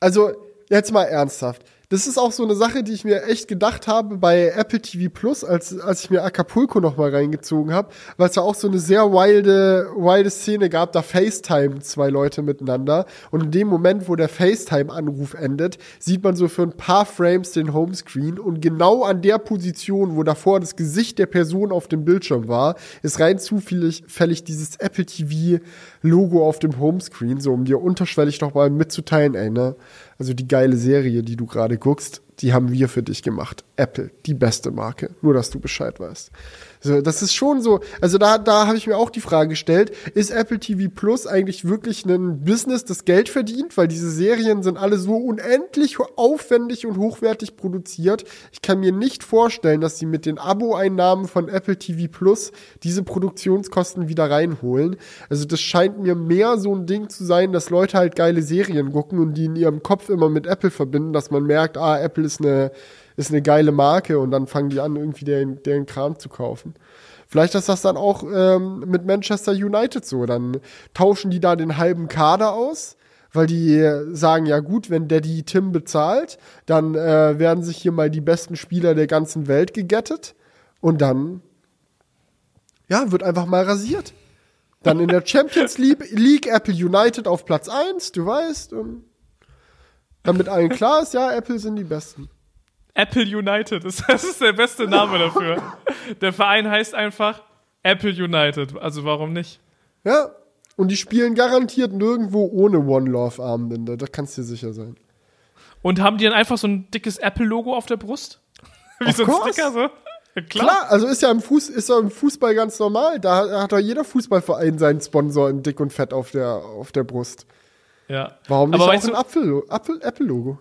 Also, jetzt mal ernsthaft. Das ist auch so eine Sache, die ich mir echt gedacht habe bei Apple TV Plus, als, als ich mir Acapulco noch mal reingezogen habe, weil es ja auch so eine sehr wilde, wilde Szene gab, da FaceTime zwei Leute miteinander und in dem Moment, wo der FaceTime-Anruf endet, sieht man so für ein paar Frames den Homescreen und genau an der Position, wo davor das Gesicht der Person auf dem Bildschirm war, ist rein zufällig fällig dieses Apple TV Logo auf dem Homescreen, so um dir unterschwellig noch mal mitzuteilen, ey, ne? Also die geile Serie, die du gerade guckst, die haben wir für dich gemacht. Apple, die beste Marke. Nur, dass du Bescheid weißt. So, das ist schon so. Also da, da habe ich mir auch die Frage gestellt, ist Apple TV Plus eigentlich wirklich ein Business, das Geld verdient? Weil diese Serien sind alle so unendlich aufwendig und hochwertig produziert. Ich kann mir nicht vorstellen, dass sie mit den Abo-Einnahmen von Apple TV Plus diese Produktionskosten wieder reinholen. Also das scheint mir mehr so ein Ding zu sein, dass Leute halt geile Serien gucken und die in ihrem Kopf immer mit Apple verbinden, dass man merkt, ah, Apple ist eine, ist eine geile Marke und dann fangen die an, irgendwie deren, deren Kram zu kaufen. Vielleicht ist das dann auch ähm, mit Manchester United so. Dann tauschen die da den halben Kader aus, weil die sagen, ja gut, wenn Daddy Tim bezahlt, dann äh, werden sich hier mal die besten Spieler der ganzen Welt gegettet und dann ja, wird einfach mal rasiert. Dann in der (laughs) Champions League, League Apple United auf Platz 1, du weißt. Damit allen klar ist, ja, Apple sind die Besten.
Apple United, das, (laughs) das ist der beste Name dafür. Der Verein heißt einfach Apple United. Also warum nicht?
Ja. Und die spielen garantiert nirgendwo ohne One Love Armbinde. Da kannst du dir sicher sein.
Und haben die dann einfach so ein dickes Apple-Logo auf der Brust? (laughs) Wie
Of
so ein
course.
Sticker so? Ja, klar.
Klar, also ist ja im, Fuß, ist ja im Fußball ganz normal. Da hat doch jeder Fußballverein seinen Sponsor in dick und fett auf der, auf der Brust.
Ja.
Warum nicht
Aber
auch ein Apfel- Apfel- Apple-Logo?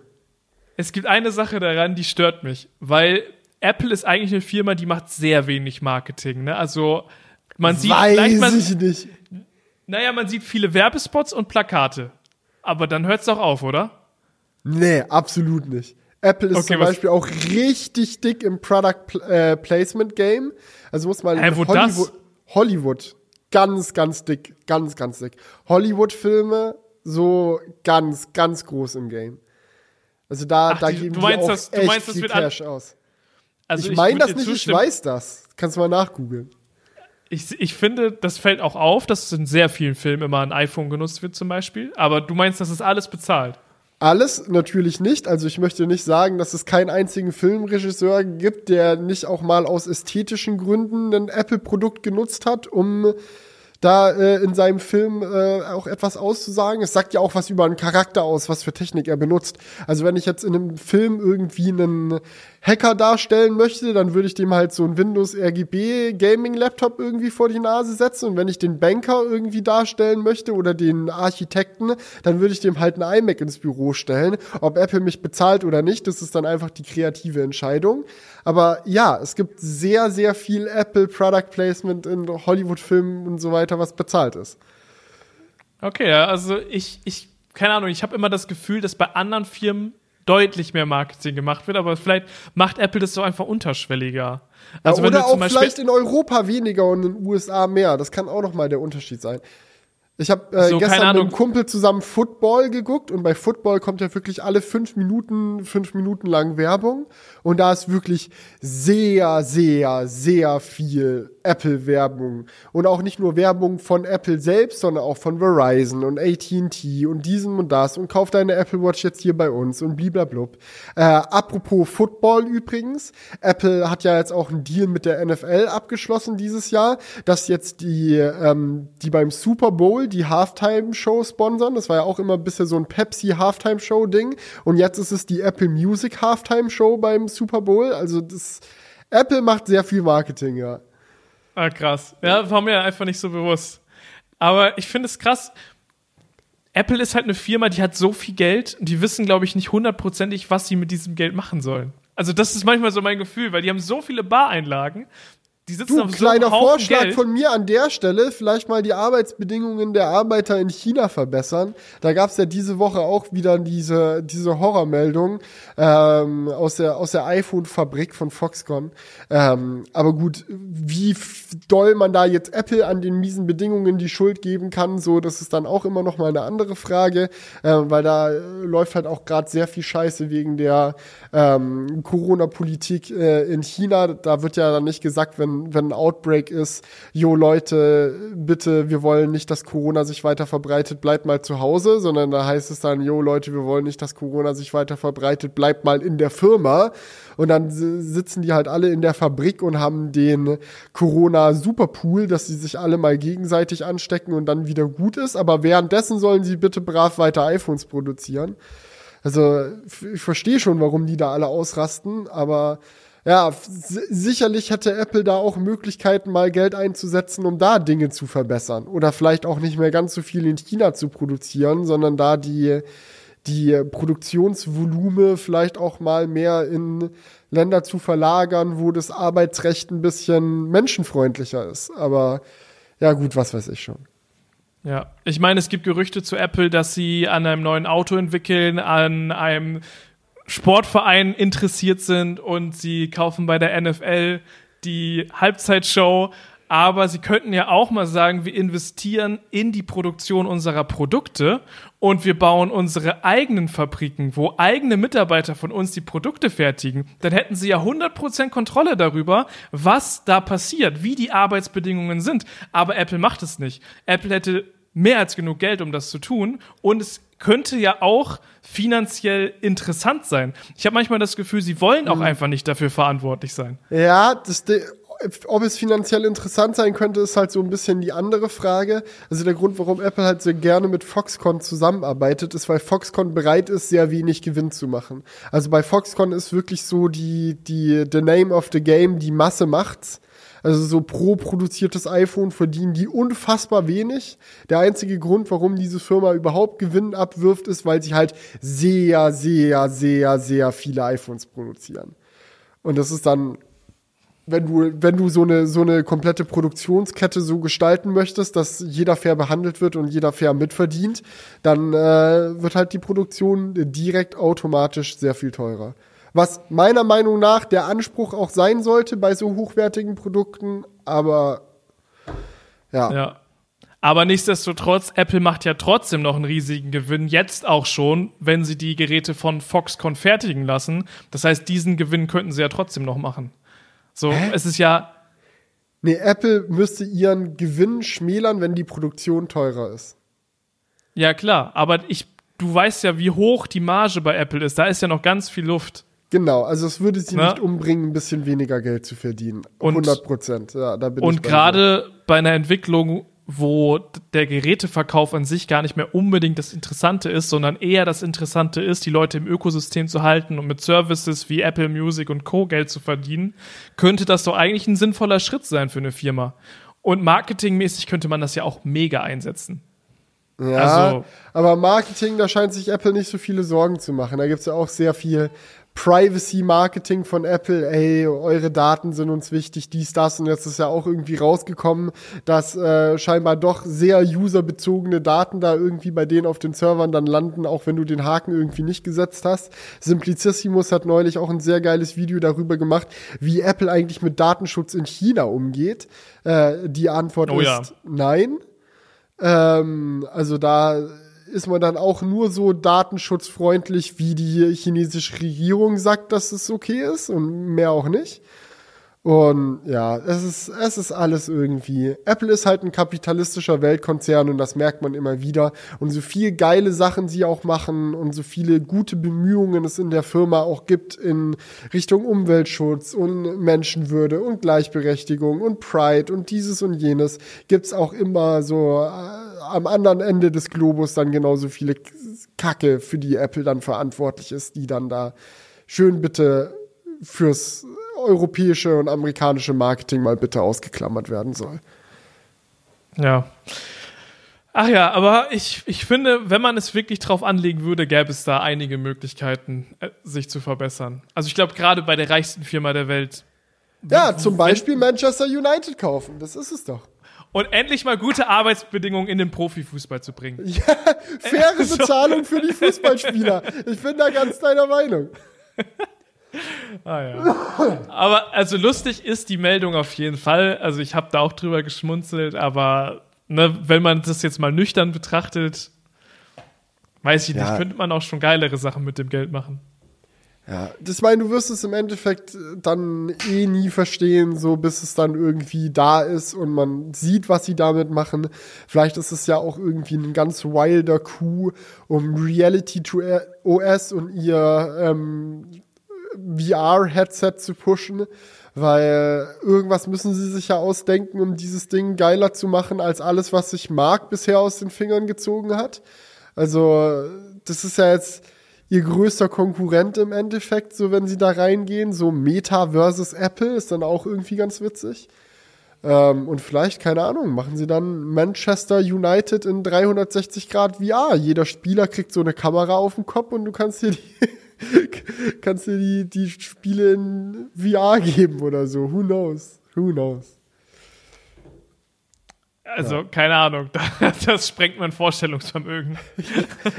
Es gibt eine Sache daran, die stört mich, weil Apple ist eigentlich eine Firma, die macht sehr wenig Marketing. Ne? Also man sieht vielleicht
Weiß
man,
ich nicht.
naja, man sieht viele Werbespots und Plakate. Aber dann hört's doch auf, oder?
Nee, absolut nicht. Apple ist
Okay,
zum
was-
Beispiel auch richtig dick im Product Pl äh, Placement Game. Also muss man
Hä, wo das?
Hollywood, Hollywood ganz, ganz dick, ganz, ganz dick. Hollywood-Filme so ganz, ganz groß im Game. Also da,
Ach,
da
die-
geben
du
die
meinst,
auch
das- du
echt
meinst, das
viel Cash aus.
Also
ich meine das nicht, ich
zustimmen.
weiß das. Kannst du mal nachgoogeln.
Ich, ich finde, das fällt auch auf, dass in sehr vielen Filmen immer ein iPhone genutzt wird zum Beispiel. Aber du meinst, das ist alles bezahlt.
Alles natürlich nicht. Also ich möchte nicht sagen, dass es keinen einzigen Filmregisseur gibt, der nicht auch mal aus ästhetischen Gründen ein Apple-Produkt genutzt hat, um da äh, in seinem Film äh, auch etwas auszusagen. Es sagt ja auch was über einen Charakter aus, was für Technik er benutzt. Also wenn ich jetzt in einem Film irgendwie einen Hacker darstellen möchte, dann würde ich dem halt so ein Windows RGB Gaming Laptop irgendwie vor die Nase setzen und wenn ich den Banker irgendwie darstellen möchte oder den Architekten, dann würde ich dem halt einen iMac ins Büro stellen. Ob Apple mich bezahlt oder nicht, das ist dann einfach die kreative Entscheidung. Aber ja, es gibt sehr, sehr viel Apple Product Placement in Hollywood-Filmen und so weiter, was bezahlt ist.
Okay, also ich, ich, keine Ahnung, ich habe immer das Gefühl, dass bei anderen Firmen deutlich mehr Marketing gemacht wird, aber vielleicht macht Apple das so einfach unterschwelliger. Also
ja, oder auch
Beispiel,
vielleicht in Europa weniger und in den USA mehr. Das kann auch noch mal der Unterschied sein. Ich habe äh,
So,
gestern mit einem Kumpel zusammen Football geguckt und bei Football kommt ja wirklich alle fünf Minuten, fünf Minuten lang Werbung. Und da ist wirklich sehr, sehr, sehr viel Apple-Werbung. Und auch nicht nur Werbung von Apple selbst, sondern auch von Verizon und AT&T und diesem und das. Und kauf deine Apple Watch jetzt hier bei uns und bliblablub. Äh, apropos Football übrigens, Apple hat ja jetzt auch einen Deal mit der NFL abgeschlossen dieses Jahr, dass jetzt die, ähm, die beim Super Bowl die Halftime-Show sponsern. Das war ja auch immer bisher so ein Pepsi-Halftime-Show-Ding. Und jetzt ist es die Apple Music Halftime-Show beim Super Bowl. Also das Apple macht sehr viel Marketing, ja.
Ah, krass. Ja, war mir einfach nicht so bewusst. Aber ich finde es krass. Apple ist halt eine Firma, die hat so viel Geld und die wissen, glaube ich, nicht hundertprozentig, was sie mit diesem Geld machen sollen. Also, das ist manchmal so mein Gefühl, weil die haben so viele Bareinlagen. Die sitzen
Du,
auf
kleiner
so
Vorschlag
Geld.
von mir an der Stelle, vielleicht mal die Arbeitsbedingungen der Arbeiter in China verbessern. Da gab's ja diese Woche auch wieder diese, diese Horrormeldung ähm, aus der, aus der iPhone-Fabrik von Foxconn. Ähm, aber gut, wie doll man da jetzt Apple an den miesen Bedingungen die Schuld geben kann, so, das ist dann auch immer noch mal eine andere Frage, äh, weil da äh, läuft halt auch gerade sehr viel Scheiße wegen der ähm, Corona-Politik äh, in China. Da wird ja dann nicht gesagt, wenn, wenn ein Outbreak ist, jo Leute, bitte, wir wollen nicht, dass Corona sich weiter verbreitet, bleibt mal zu Hause, sondern da heißt es dann, jo Leute, wir wollen nicht, dass Corona sich weiter verbreitet, bleibt mal in der Firma. Und dann si- sitzen die halt alle in der Fabrik und haben den Corona-Superpool, dass sie sich alle mal gegenseitig anstecken und dann wieder gut ist. Aber währenddessen sollen sie bitte brav weiter iPhones produzieren. Also ich verstehe schon, warum die da alle ausrasten, aber ja, sicherlich hätte Apple da auch Möglichkeiten, mal Geld einzusetzen, um da Dinge zu verbessern. Oder vielleicht auch nicht mehr ganz so viel in China zu produzieren, sondern da die, die Produktionsvolume vielleicht auch mal mehr in Länder zu verlagern, wo das Arbeitsrecht ein bisschen menschenfreundlicher ist. Aber ja, gut, was weiß ich schon.
Ja, ich meine, es gibt Gerüchte zu Apple, dass sie an einem neuen Auto entwickeln, an einem Sportverein interessiert sind und sie kaufen bei der NFL die Halbzeitshow. Aber sie könnten ja auch mal sagen, wir investieren in die Produktion unserer Produkte und wir bauen unsere eigenen Fabriken, wo eigene Mitarbeiter von uns die Produkte fertigen. Dann hätten sie ja 100% Kontrolle darüber, was da passiert, wie die Arbeitsbedingungen sind. Aber Apple macht es nicht. Apple hätte mehr als genug Geld, um das zu tun. Und es könnte ja auch finanziell interessant sein. Ich habe manchmal das Gefühl, sie wollen auch einfach nicht dafür verantwortlich sein.
Ja, das, ob es finanziell interessant sein könnte, ist halt so ein bisschen die andere Frage. Also der Grund, warum Apple halt sehr gerne mit Foxconn zusammenarbeitet, ist, weil Foxconn bereit ist, sehr wenig Gewinn zu machen. Also bei Foxconn ist wirklich so die, die, the name of the game, die Masse macht's. Also so pro produziertes iPhone verdienen die unfassbar wenig. Der einzige Grund, warum diese Firma überhaupt Gewinn abwirft, ist, weil sie halt sehr, sehr, sehr, sehr viele iPhones produzieren. Und das ist dann, wenn du, wenn du so eine, so eine komplette Produktionskette so gestalten möchtest, dass jeder fair behandelt wird und jeder fair mitverdient, dann äh, wird halt die Produktion direkt automatisch sehr viel teurer. Was meiner Meinung nach der Anspruch auch sein sollte bei so hochwertigen Produkten, aber ja.
Ja. Aber nichtsdestotrotz, Apple macht ja trotzdem noch einen riesigen Gewinn, jetzt auch schon, wenn sie die Geräte von Foxconn fertigen lassen. Das heißt, diesen Gewinn könnten sie ja trotzdem noch machen. So, es ist ja,
Nee, Apple müsste ihren Gewinn schmälern, wenn die Produktion teurer ist.
ja klar, aber ich, du weißt ja, wie hoch die Marge bei Apple ist. Da ist ja noch ganz viel Luft.
Genau, also es würde sie
Na?
nicht umbringen, ein bisschen weniger Geld zu verdienen.
Und-
100 Prozent, ja, da bin ich
Und gerade bei einer Entwicklung, wo der Geräteverkauf an sich gar nicht mehr unbedingt das Interessante ist, sondern eher das Interessante ist, die Leute im Ökosystem zu halten und mit Services wie Apple Music und Co. Geld zu verdienen, könnte das doch eigentlich ein sinnvoller Schritt sein für eine Firma. Und marketingmäßig könnte man das ja auch mega einsetzen.
Ja,
Also-
aber Marketing, da scheint sich Apple nicht so viele Sorgen zu machen. Da gibt's ja auch sehr viel Privacy-Marketing von Apple, ey, eure Daten sind uns wichtig, dies, das. Und jetzt ist ja auch irgendwie rausgekommen, dass äh, scheinbar doch sehr userbezogene Daten da irgendwie bei denen auf den Servern dann landen, auch wenn du den Haken irgendwie nicht gesetzt hast. Simplicissimus hat neulich auch ein sehr geiles Video darüber gemacht, wie Apple eigentlich mit Datenschutz in China umgeht. Äh, die Antwort
Oh
ist
ja.
nein. Ähm, also da ist man dann auch nur so datenschutzfreundlich, wie die chinesische Regierung sagt, dass es okay ist und mehr auch nicht. Und ja, es ist, es ist alles irgendwie. Apple ist halt ein kapitalistischer Weltkonzern und das merkt man immer wieder. Und so viel geile Sachen sie auch machen und so viele gute Bemühungen es in der Firma auch gibt in Richtung Umweltschutz und Menschenwürde und Gleichberechtigung und Pride und dieses und jenes, gibt's auch immer so äh, am anderen Ende des Globus dann genauso viele Kacke, für die Apple dann verantwortlich ist, die dann da schön bitte fürs europäische und amerikanische Marketing mal bitte ausgeklammert werden soll.
Ja. Ach ja, aber ich, ich finde, wenn man es wirklich drauf anlegen würde, gäbe es da einige Möglichkeiten, äh, sich zu verbessern. Also ich glaube, gerade bei der reichsten Firma der Welt.
Ja, zum Beispiel Manchester United kaufen. Das ist es doch.
Und endlich mal gute Arbeitsbedingungen in den Profifußball zu bringen. (laughs)
Ja, faire (laughs) Bezahlung für die Fußballspieler. Ich bin da ganz deiner Meinung. (laughs)
Ah ja. Aber also lustig ist die Meldung auf jeden Fall. Also ich habe da auch drüber geschmunzelt, aber ne, wenn man das jetzt mal nüchtern betrachtet, weiß ich
Ja.
nicht, könnte man auch schon geilere Sachen mit dem Geld machen.
Ja, das meine, du wirst es im Endeffekt dann eh nie verstehen, so bis es dann irgendwie da ist und man sieht, was sie damit machen. Vielleicht ist es ja auch irgendwie ein ganz wilder Coup, um Reality to OS und ihr ähm, VR-Headset zu pushen, weil irgendwas müssen sie sich ja ausdenken, um dieses Ding geiler zu machen als alles, was sich Mark bisher aus den Fingern gezogen hat. Also, das ist ja jetzt ihr größter Konkurrent im Endeffekt, so wenn sie da reingehen. So Meta versus Apple ist dann auch irgendwie ganz witzig. Ähm, und vielleicht, keine Ahnung, machen sie dann Manchester United in 360 Grad VR. Jeder Spieler kriegt so eine Kamera auf dem Kopf und du kannst dir die, (laughs) kannst dir die, die Spiele in VR geben oder so. Who knows? Who knows?
Also, keine Ahnung, (laughs) das sprengt mein Vorstellungsvermögen. (laughs)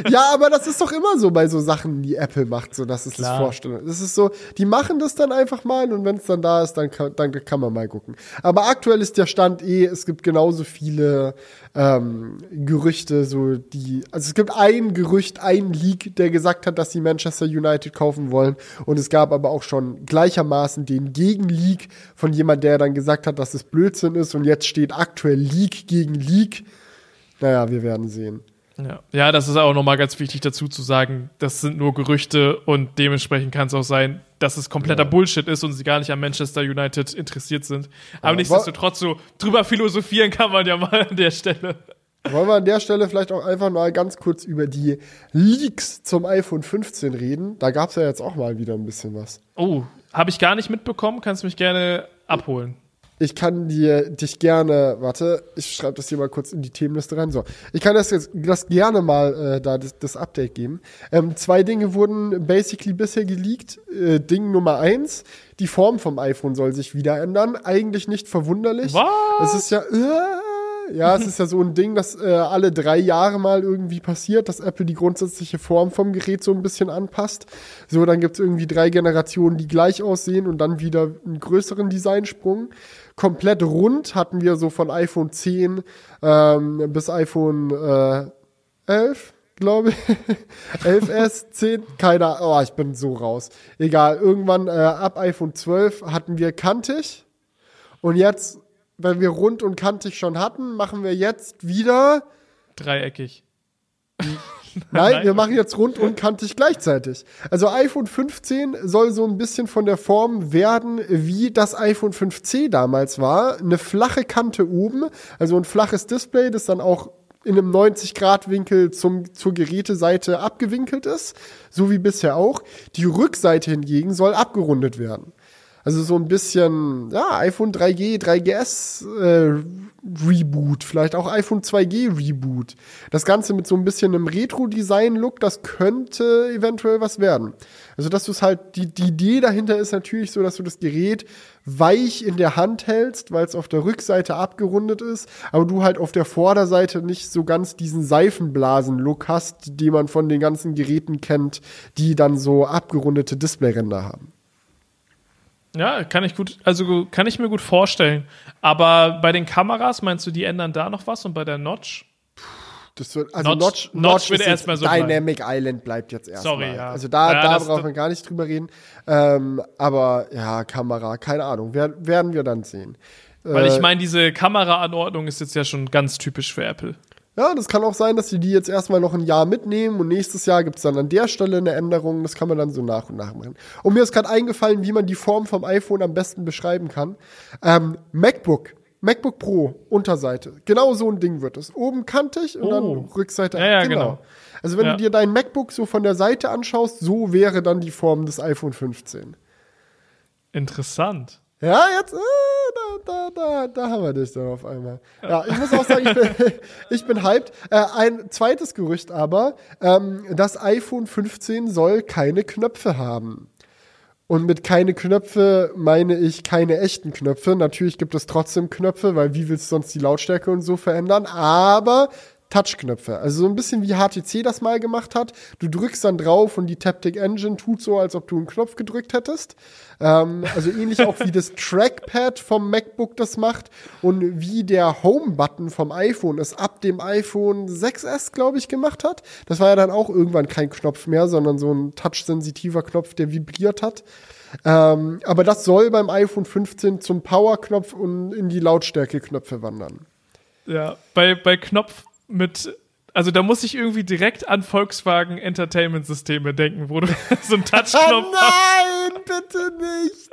Ja, aber das ist doch immer so bei so Sachen, die Apple macht, so dass es das. Vorstellung. Das ist so, die machen das dann einfach mal und wenn es dann da ist, dann kann, dann kann man mal gucken. Aber aktuell ist der Stand eh, es gibt genauso viele ähm, Gerüchte, so die, also es gibt ein Gerücht, ein Leak, der gesagt hat, dass sie Manchester United kaufen wollen und es gab aber auch schon gleichermaßen den Gegenleak von jemand, der dann gesagt hat, dass es Blödsinn ist und jetzt steht aktuell Leak gegen Leak. Naja, wir werden sehen.
Ja. ja, das ist auch nochmal ganz wichtig dazu zu sagen, das sind nur Gerüchte und dementsprechend kann es auch sein, dass es kompletter Bullshit ist und sie gar nicht an Manchester United interessiert sind. Aber
Ja,
nichtsdestotrotz so drüber philosophieren kann man ja mal an der Stelle.
Wollen wir an der Stelle vielleicht auch einfach mal ganz kurz über die Leaks zum iPhone 15 reden? Da gab es ja jetzt auch mal wieder ein bisschen was.
Oh, habe ich gar nicht mitbekommen, kannst mich gerne abholen.
Ich kann dir dich gerne, warte, ich schreibe das hier mal kurz in die Themenliste rein. So, ich kann das jetzt das gerne mal äh, da das, das Update geben. Ähm, zwei Dinge wurden basically bisher geleakt. Äh, Ding Nummer eins: Die Form vom iPhone soll sich wieder ändern. Eigentlich nicht verwunderlich.
Was?
Es ist ja äh, ja, es ist ja so ein Ding, das äh, alle drei Jahre mal irgendwie passiert, dass Apple die grundsätzliche Form vom Gerät so ein bisschen anpasst. So, dann gibt es irgendwie drei Generationen, die gleich aussehen und dann wieder einen größeren Designsprung. Komplett rund hatten wir so von iPhone 10 ähm, bis iPhone äh, 11, glaube ich. 11S, 10, keiner, oh, ich bin so raus. Egal, irgendwann äh, ab iPhone 12 hatten wir kantig und jetzt, wenn wir rund und kantig schon hatten, machen wir jetzt wieder
Dreieckig. (laughs)
Nein,
Nein,
wir machen jetzt rund und kantig gleichzeitig. Also iPhone 15 soll so ein bisschen von der Form werden, wie das iPhone 5C damals war. Eine flache Kante oben, also ein flaches Display, das dann auch in einem 90-Grad-Winkel zum, zur Geräteseite abgewinkelt ist, so wie bisher auch. Die Rückseite hingegen soll abgerundet werden. Also so ein bisschen, ja, iPhone 3G, 3GS äh, Reboot, vielleicht auch iPhone 2G Reboot. Das Ganze mit so ein bisschen einem Retro-Design-Look, das könnte eventuell was werden. Also, dass du es halt, die, die Idee dahinter ist natürlich so, dass du das Gerät weich in der Hand hältst, weil es auf der Rückseite abgerundet ist, aber du halt auf der Vorderseite nicht so ganz diesen Seifenblasen-Look hast, den man von den ganzen Geräten kennt, die dann so abgerundete Displayränder haben.
Ja, kann ich gut, also kann ich mir gut vorstellen. Aber bei den Kameras meinst du, die ändern da noch was und bei der Notch?
Das wird, also
Notch-
Notch,
Notch wird erstmal so bleiben.
Dynamic Island bleibt jetzt erstmal.
Sorry, ja.
Also da,
Ja,
da
das-
man gar nicht drüber reden. Ähm, aber ja, Kamera, keine Ahnung, wer, werden wir dann sehen.
Weil
Äh,
ich meine, diese Kameraanordnung ist jetzt ja schon ganz typisch für Apple.
Ja, das kann auch sein, dass sie die jetzt erstmal noch ein Jahr mitnehmen und nächstes Jahr gibt's dann an der Stelle eine Änderung. Das kann man dann so nach und nach machen. Und mir ist gerade eingefallen, wie man die Form vom iPhone am besten beschreiben kann. Ähm, MacBook. MacBook Pro, Unterseite. Genau so ein Ding wird es. Oben kantig und
Oh.
dann Rückseite.
Ja, ja, genau.
Also wenn
Ja.
du dir dein MacBook so von der Seite anschaust, so wäre dann die Form des iPhone 15.
Interessant.
Ja, jetzt, äh, da, da, da, da haben wir dich dann auf einmal. Ja, ich muss auch sagen, ich bin, (laughs) ich bin hyped. Äh, ein zweites Gerücht aber, ähm, das iPhone 15 soll keine Knöpfe haben. Und mit keine Knöpfe meine ich keine echten Knöpfe. Natürlich gibt es trotzdem Knöpfe, weil wie willst du sonst die Lautstärke und so verändern? Aber Touchknöpfe. Also so ein bisschen wie HTC das mal gemacht hat. Du drückst dann drauf und die Taptic Engine tut so, als ob du einen Knopf gedrückt hättest. Ähm, also ähnlich auch wie das Trackpad vom MacBook das macht und wie der Home-Button vom iPhone es ab dem iPhone 6S, glaube ich, gemacht hat. Das war ja dann auch irgendwann kein Knopf mehr, sondern so ein touchsensitiver Knopf, der vibriert hat. Ähm, aber das soll beim iPhone 15 zum Power-Knopf und in die Lautstärke-Knöpfe wandern.
Ja, bei, bei Knopf mit, also da muss ich irgendwie direkt an Volkswagen Entertainment Systeme denken, wo du (laughs) so einen Touchknopf (laughs) hast.
nein, bitte nicht.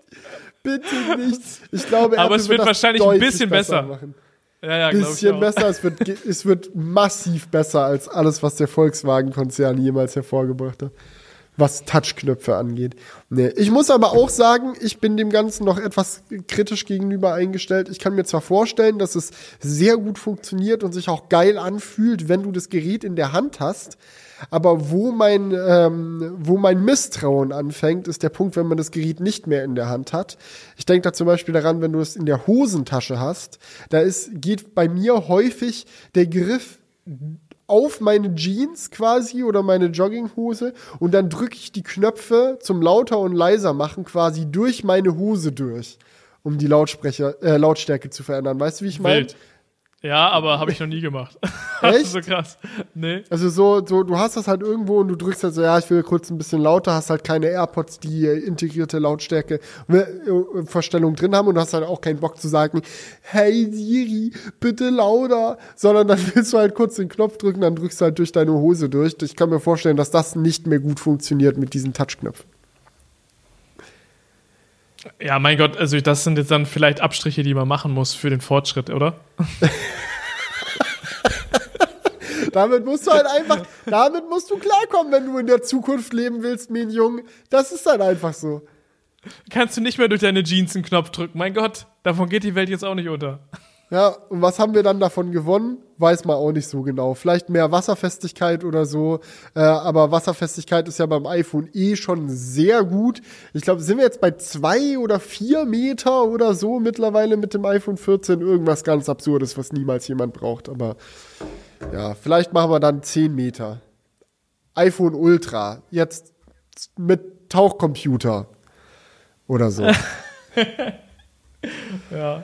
Bitte nicht. Ich glaube,
Aber
Apple
es wird
das
wahrscheinlich ein bisschen besser.
Machen.
Ja, ja.
Bisschen besser. Es wird, es wird massiv besser als alles, was der Volkswagen-Konzern jemals hervorgebracht hat. Was Touchknöpfe angeht. Nee. Ich muss aber auch sagen, ich bin dem Ganzen noch etwas kritisch gegenüber eingestellt. Ich kann mir zwar vorstellen, dass es sehr gut funktioniert und sich auch geil anfühlt, wenn du das Gerät in der Hand hast. Aber wo mein, ähm, wo mein Misstrauen anfängt, ist der Punkt, wenn man das Gerät nicht mehr in der Hand hat. Ich denke da zum Beispiel daran, wenn du es in der Hosentasche hast, da ist, geht bei mir häufig der Griff auf meine Jeans quasi oder meine Jogginghose und dann drücke ich die Knöpfe zum lauter und leiser machen quasi durch meine Hose durch, um die Lautsprecher, äh, Lautstärke zu verändern. Weißt du, wie ich meine?
Ja, aber habe ich noch nie gemacht. (laughs)
Echt?
so krass. Nee.
Also so, so, du hast das halt irgendwo und du drückst halt so, ja, ich will kurz ein bisschen lauter, hast halt keine AirPods, die äh, integrierte Lautstärke äh, Verstellung drin haben und hast halt auch keinen Bock zu sagen, hey Siri, bitte lauter, sondern dann (laughs) willst du halt kurz den Knopf drücken, dann drückst du halt durch deine Hose durch. Ich kann mir vorstellen, dass das nicht mehr gut funktioniert mit diesen Touchknöpfen.
Ja, mein Gott, also das sind jetzt dann vielleicht Abstriche, die man machen muss für den Fortschritt, oder? (laughs)
Damit musst du halt einfach, damit musst du klarkommen, wenn du in der Zukunft leben willst, mein Junge. Das ist dann einfach so.
Kannst du nicht mehr durch deine Jeans einen Knopf drücken. Mein Gott, davon geht die Welt jetzt auch nicht unter.
Ja, und was haben wir dann davon gewonnen? Weiß man auch nicht so genau. Vielleicht mehr Wasserfestigkeit oder so. Äh, aber Wasserfestigkeit ist ja beim iPhone eh schon sehr gut. Ich glaube, sind wir jetzt bei zwei oder vier Meter oder so mittlerweile mit dem iPhone 14. Irgendwas ganz Absurdes, was niemals jemand braucht. Aber ja, vielleicht machen wir dann 10 Meter. iPhone Ultra. Jetzt mit Tauchcomputer. Oder so. (laughs)
Ja.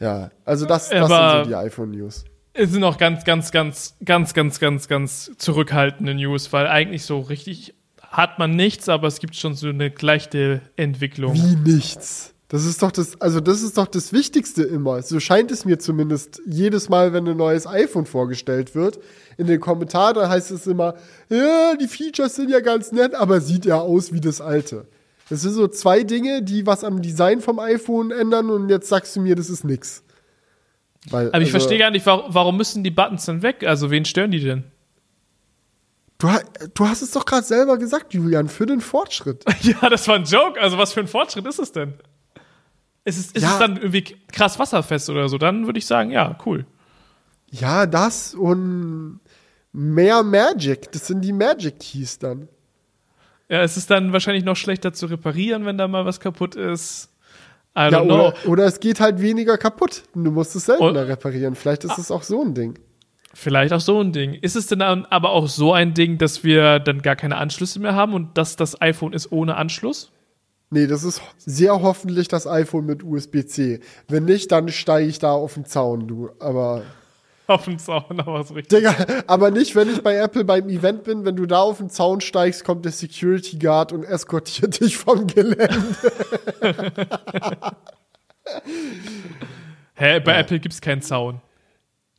Ja, also das, das sind so die iPhone-News.
Es sind auch ganz, ganz, ganz, ganz, ganz, ganz, ganz zurückhaltende News, weil eigentlich so richtig hat man nichts, aber es gibt schon so eine leichte Entwicklung.
Wie nichts. Das ist doch das, also das ist doch das Wichtigste immer. So scheint es mir zumindest jedes Mal, wenn ein neues iPhone vorgestellt wird. In den Kommentaren heißt es immer, ja, die Features sind ja ganz nett, aber sieht ja aus wie das alte. Das sind so zwei Dinge, die was am Design vom iPhone ändern und jetzt sagst du mir, das ist nix. Weil,
Aber ich
also,
verstehe gar nicht, warum, warum müssen die Buttons denn weg? Also wen stören die denn?
Du, du hast es doch gerade selber gesagt, Julian, für den Fortschritt. (laughs)
Ja, das war ein Joke. Also was für ein Fortschritt ist es denn? Ist es, ist
Ja.
es dann irgendwie krass wasserfest oder so? Dann würde ich sagen, ja, cool.
Ja, das und mehr Magic. Das sind die Magic Keys dann.
Ja, es ist dann wahrscheinlich noch schlechter zu reparieren, wenn da mal was kaputt ist. I
Ja, oder, oder es geht halt weniger kaputt. Du musst es seltener
Und-
reparieren. Vielleicht ist es auch so ein Ding.
Vielleicht auch so ein Ding. Ist es denn dann aber auch so ein Ding, dass wir dann gar keine Anschlüsse mehr haben und dass das iPhone ist ohne Anschluss?
Nee, das ist sehr hoffentlich das iPhone mit USB-C. Wenn nicht, dann steige ich da auf den Zaun, du. Aber,
Auf dem Zaun, aber so richtig.
Digga, aber nicht, wenn ich bei Apple beim Event bin. Wenn du da auf den Zaun steigst, kommt der Security Guard und eskortiert dich vom Gelände.
Hä, bei Apple gibt's keinen Zaun.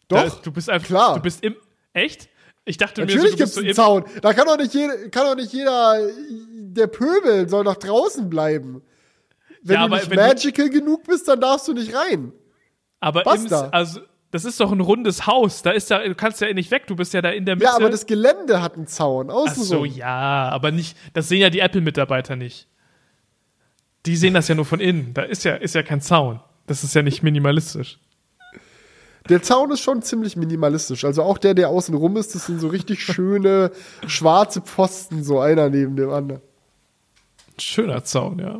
Da
Doch,
ist- du bist einfach,
klar.
Du bist im, echt? Ich dachte mir,
natürlich
so, du
gibt's
so
einen
im,
Zaun. Da kann doch nicht jeder, kann doch nicht jeder, der Pöbel soll doch draußen bleiben. Wenn
Ja,
du nicht
wenn du-
magical genug bist, dann darfst du nicht rein.
aber im,
Basta.
also, das ist doch ein rundes Haus. Da ist ja, du kannst ja nicht weg. Du bist ja da in der Mitte.
Ja, aber das Gelände hat einen Zaun.
Ach
Außen
so, ja, aber nicht, das sehen ja die Apple-Mitarbeiter nicht. Die sehen das ja nur von innen. Da ist ja, ist ja kein Zaun. Das ist ja nicht minimalistisch.
Der Zaun ist schon ziemlich minimalistisch. Also auch der, der außen rum ist, das sind so richtig schöne (laughs) schwarze Pfosten, so einer neben dem anderen.
Schöner Zaun, ja.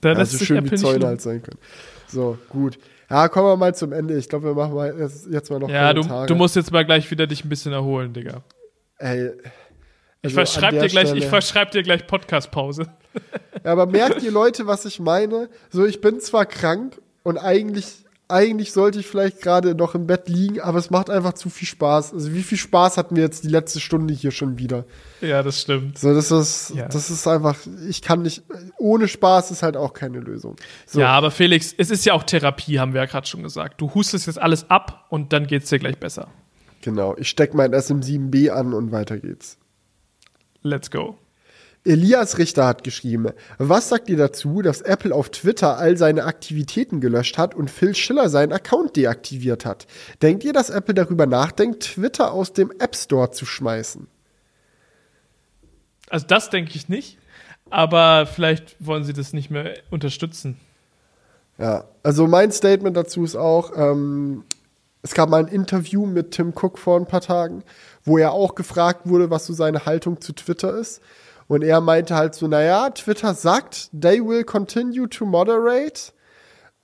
Da
Ja,
lässt
so
sich
schön
Apple
wie Zäune halt sein können. So, gut. Ja, kommen wir mal zum Ende. Ich glaube, wir machen mal jetzt, mal noch
Ja, du, du musst jetzt mal gleich wieder dich ein bisschen erholen, Digga.
Ey,
Ich
also an
verschreib
der
dir gleich, ich verschreib dir gleich Podcast-Pause.
Ja, aber merkt ihr Leute, was ich meine? So, ich bin zwar krank und eigentlich, eigentlich sollte ich vielleicht gerade noch im Bett liegen, aber es macht einfach zu viel Spaß. Also wie viel Spaß hatten wir jetzt die letzte Stunde hier schon wieder?
Ja, das stimmt.
So, das ist,
Ja.
das ist einfach, ich kann nicht, ohne Spaß ist halt auch keine Lösung. So,
Ja, aber Felix, es ist ja auch Therapie, haben wir ja gerade schon gesagt. Du hustest jetzt alles ab und dann geht's dir gleich besser.
genau. Ich stecke mein SM7B an und weiter geht's.
Let's go.
Elias Richter hat geschrieben, was sagt ihr dazu, dass Apple auf Twitter all seine Aktivitäten gelöscht hat und Phil Schiller seinen Account deaktiviert hat? Denkt ihr, dass Apple darüber nachdenkt, Twitter aus dem App Store zu schmeißen?
Also das denke ich nicht, aber vielleicht wollen sie das nicht mehr unterstützen.
Ja, also mein Statement dazu ist auch, ähm, es gab mal ein Interview mit Tim Cook vor ein paar Tagen, wo er auch gefragt wurde, was so seine Haltung zu Twitter ist. Und er meinte halt so, naja, Twitter sagt, they will continue to moderate.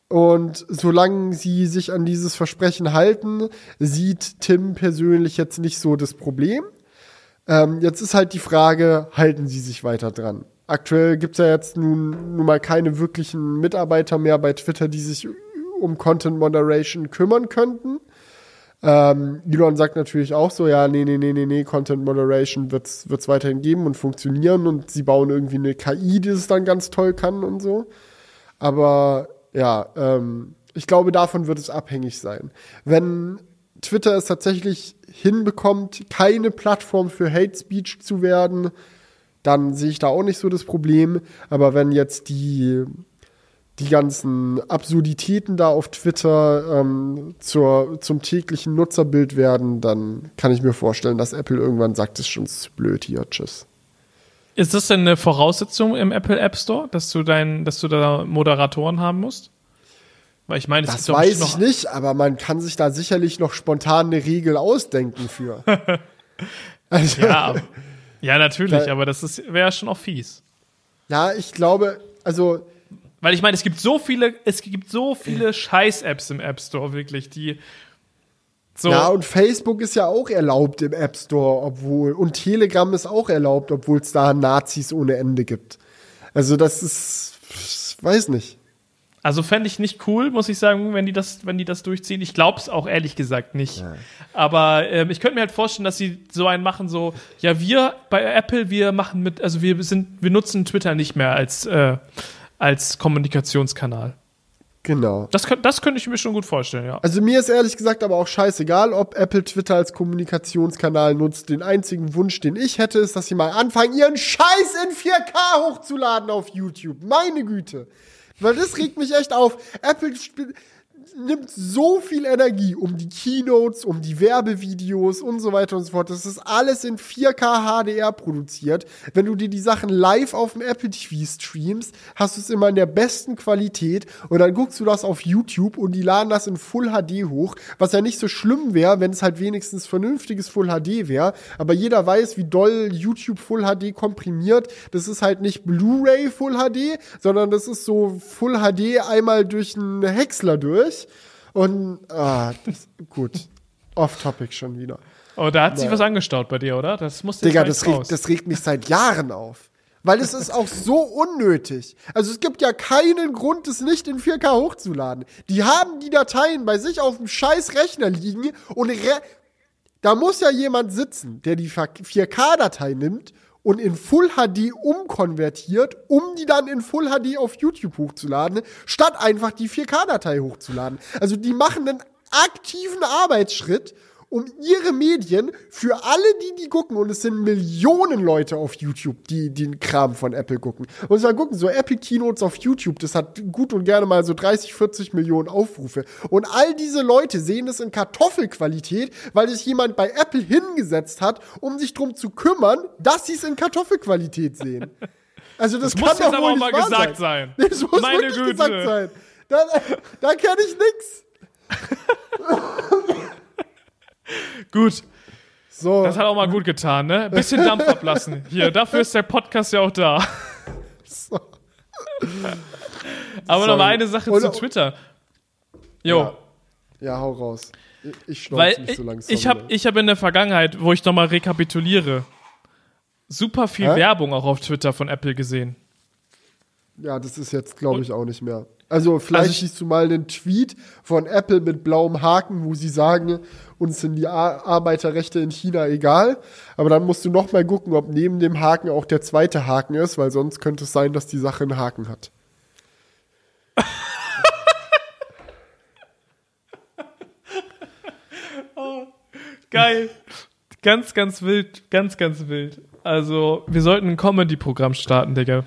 Und solange sie sich an dieses Versprechen halten, sieht Tim persönlich jetzt nicht so das Problem. Ähm, jetzt ist halt die Frage, halten sie sich weiter dran? Aktuell gibt's ja jetzt nun, nun mal keine wirklichen Mitarbeiter mehr bei Twitter, die sich um Content Moderation kümmern könnten. Ähm, Elon sagt natürlich auch so, ja, nee, nee, nee, nee, nee, Content Moderation wird's, wird's weiterhin geben und funktionieren und sie bauen irgendwie eine KI, die es dann ganz toll kann und so. Aber ja, ähm, ich glaube, davon wird es abhängig sein. Wenn Twitter es tatsächlich hinbekommt, keine Plattform für Hate Speech zu werden, dann sehe ich da auch nicht so das Problem. Aber wenn jetzt die, die ganzen Absurditäten da auf Twitter ähm, zur, zum täglichen Nutzerbild werden, dann kann ich mir vorstellen, dass Apple irgendwann sagt, es ist schon zu blöd hier, tschüss.
Ist das denn eine Voraussetzung im Apple App Store, dass du dein, dass du da Moderatoren haben musst? Weil ich meine, es
Das weiß ich nicht, aber man kann sich da sicherlich noch spontan eine Regel ausdenken für. (laughs) also,
Ja, ja, natürlich,
Da-
aber das ist wäre schon auch fies.
ja, ich glaube, also
Weil ich meine, es gibt so viele, es gibt so viele Scheiß-Apps im App Store, wirklich, die so.
Ja, und Facebook ist ja auch erlaubt im App Store, obwohl, und Telegram ist auch erlaubt, obwohl es da Nazis ohne Ende gibt. Also das ist, ich weiß nicht.
Also fände ich nicht cool, muss ich sagen, wenn die das, wenn die das durchziehen. Ich glaube es auch ehrlich gesagt nicht. Aber ähm, ich könnte mir halt vorstellen, dass sie so einen machen, so, ja, wir bei Apple, wir machen mit, also wir sind, wir nutzen Twitter nicht mehr als, äh, als Kommunikationskanal.
Genau.
Das, das könnte ich mir schon gut vorstellen, ja.
Also mir ist ehrlich gesagt aber auch scheißegal, ob Apple Twitter als Kommunikationskanal nutzt. Den einzigen Wunsch, den ich hätte, ist, dass sie mal anfangen, ihren Scheiß in 4K hochzuladen auf YouTube. Meine Güte. Weil das regt mich echt auf. Apple spielt. Nimmt so viel Energie um die Keynotes, um die Werbevideos und so weiter und so fort. Das ist alles in 4K HDR produziert. Wenn du dir die Sachen live auf dem Apple TV streamst, hast du es immer in der besten Qualität und dann guckst du das auf YouTube und die laden das in Full HD hoch, was ja nicht so schlimm wäre, wenn es halt wenigstens vernünftiges Full HD wäre. Aber jeder weiß, wie doll YouTube Full HD komprimiert. Das ist halt nicht Blu-ray Full HD, sondern das ist so Full HD einmal durch einen Häcksler durch. Und ah, das, gut. Off-Topic schon wieder.
Oh, da hat sich was angestaut bei dir, oder? Das muss
Digga, das regt, das regt mich seit Jahren auf. Weil es ist auch so unnötig. Also es gibt ja keinen Grund, es nicht in 4K hochzuladen. Die haben die Dateien bei sich auf dem scheiß Rechner liegen und re da muss ja jemand sitzen, der die 4K-Datei nimmt und in Full HD umkonvertiert, um die dann in Full HD auf YouTube hochzuladen, statt einfach die 4K-Datei hochzuladen. Also die machen einen aktiven Arbeitsschritt, um ihre Medien für alle, die die gucken, und es sind Millionen Leute auf YouTube, die den Kram von Apple gucken. Und mal gucken, so Apple Keynotes auf YouTube, das hat gut und gerne mal so 30, 40 Millionen Aufrufe. Und all diese Leute sehen es in Kartoffelqualität, weil sich jemand bei Apple hingesetzt hat, um sich drum zu kümmern, dass sie es in Kartoffelqualität sehen. Also das,
Das muss
kann
jetzt
doch
aber
wohl
auch
nicht
mal gesagt
sein.
sein.
Das muss
Meine
wirklich
Güte.
gesagt sein. Da, da kenne ich nix. (laughs)
Gut,
So.
das hat auch mal gut getan, ne? Ein bisschen Dampf ablassen. Hier, dafür ist der Podcast ja auch da.
so.
Aber noch
Sorry.
mal eine Sache
Und-
zu Twitter. Jo,
Ja. Ja, hau raus. Ich, ich schnauze
weil
mich
ich,
so langsam.
ich habe ich hab in der Vergangenheit, wo ich noch mal rekapituliere, super viel
Hä?
Werbung auch auf Twitter von Apple gesehen.
ja, das ist jetzt, glaube ich, auch nicht mehr. Also vielleicht
Also ich-
siehst du mal einen Tweet von Apple mit blauem Haken, wo sie sagen, uns sind die Ar Arbeiterrechte in China egal. Aber dann musst du noch mal gucken, ob neben dem Haken auch der zweite Haken ist, weil sonst könnte es sein, dass die Sache einen Haken hat. (laughs)
Geil. Ganz, ganz wild. Ganz, ganz wild. Also, wir sollten ein Comedy-Programm starten, Digga.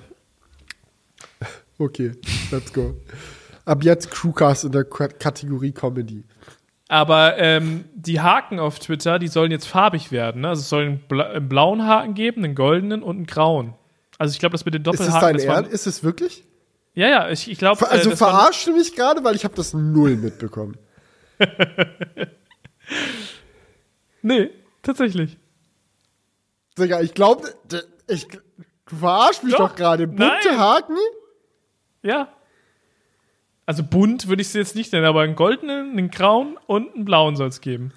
Okay, let's go. Ab jetzt Crewcast in der Kategorie Comedy.
Aber ähm, die Haken auf Twitter, die sollen jetzt farbig werden. Ne? Also es soll einen, bla einen blauen Haken geben, einen goldenen und einen grauen. Also ich glaube, das mit den
Ist es
Doppelhaken.
dein
das war-
Ernst? Ist es wirklich?
Ja, ja, ich, ich glaube.
Also
äh,
verarscht du mich gerade, weil ich habe das null mitbekommen. (laughs)
Nee, tatsächlich.
Digga, ich glaube, ich, du verarschst mich
Doch,
doch gerade. Bunte
nein.
Haken?
Ja. Also bunt würde ich sie jetzt nicht nennen, aber einen goldenen, einen grauen und einen blauen soll es geben.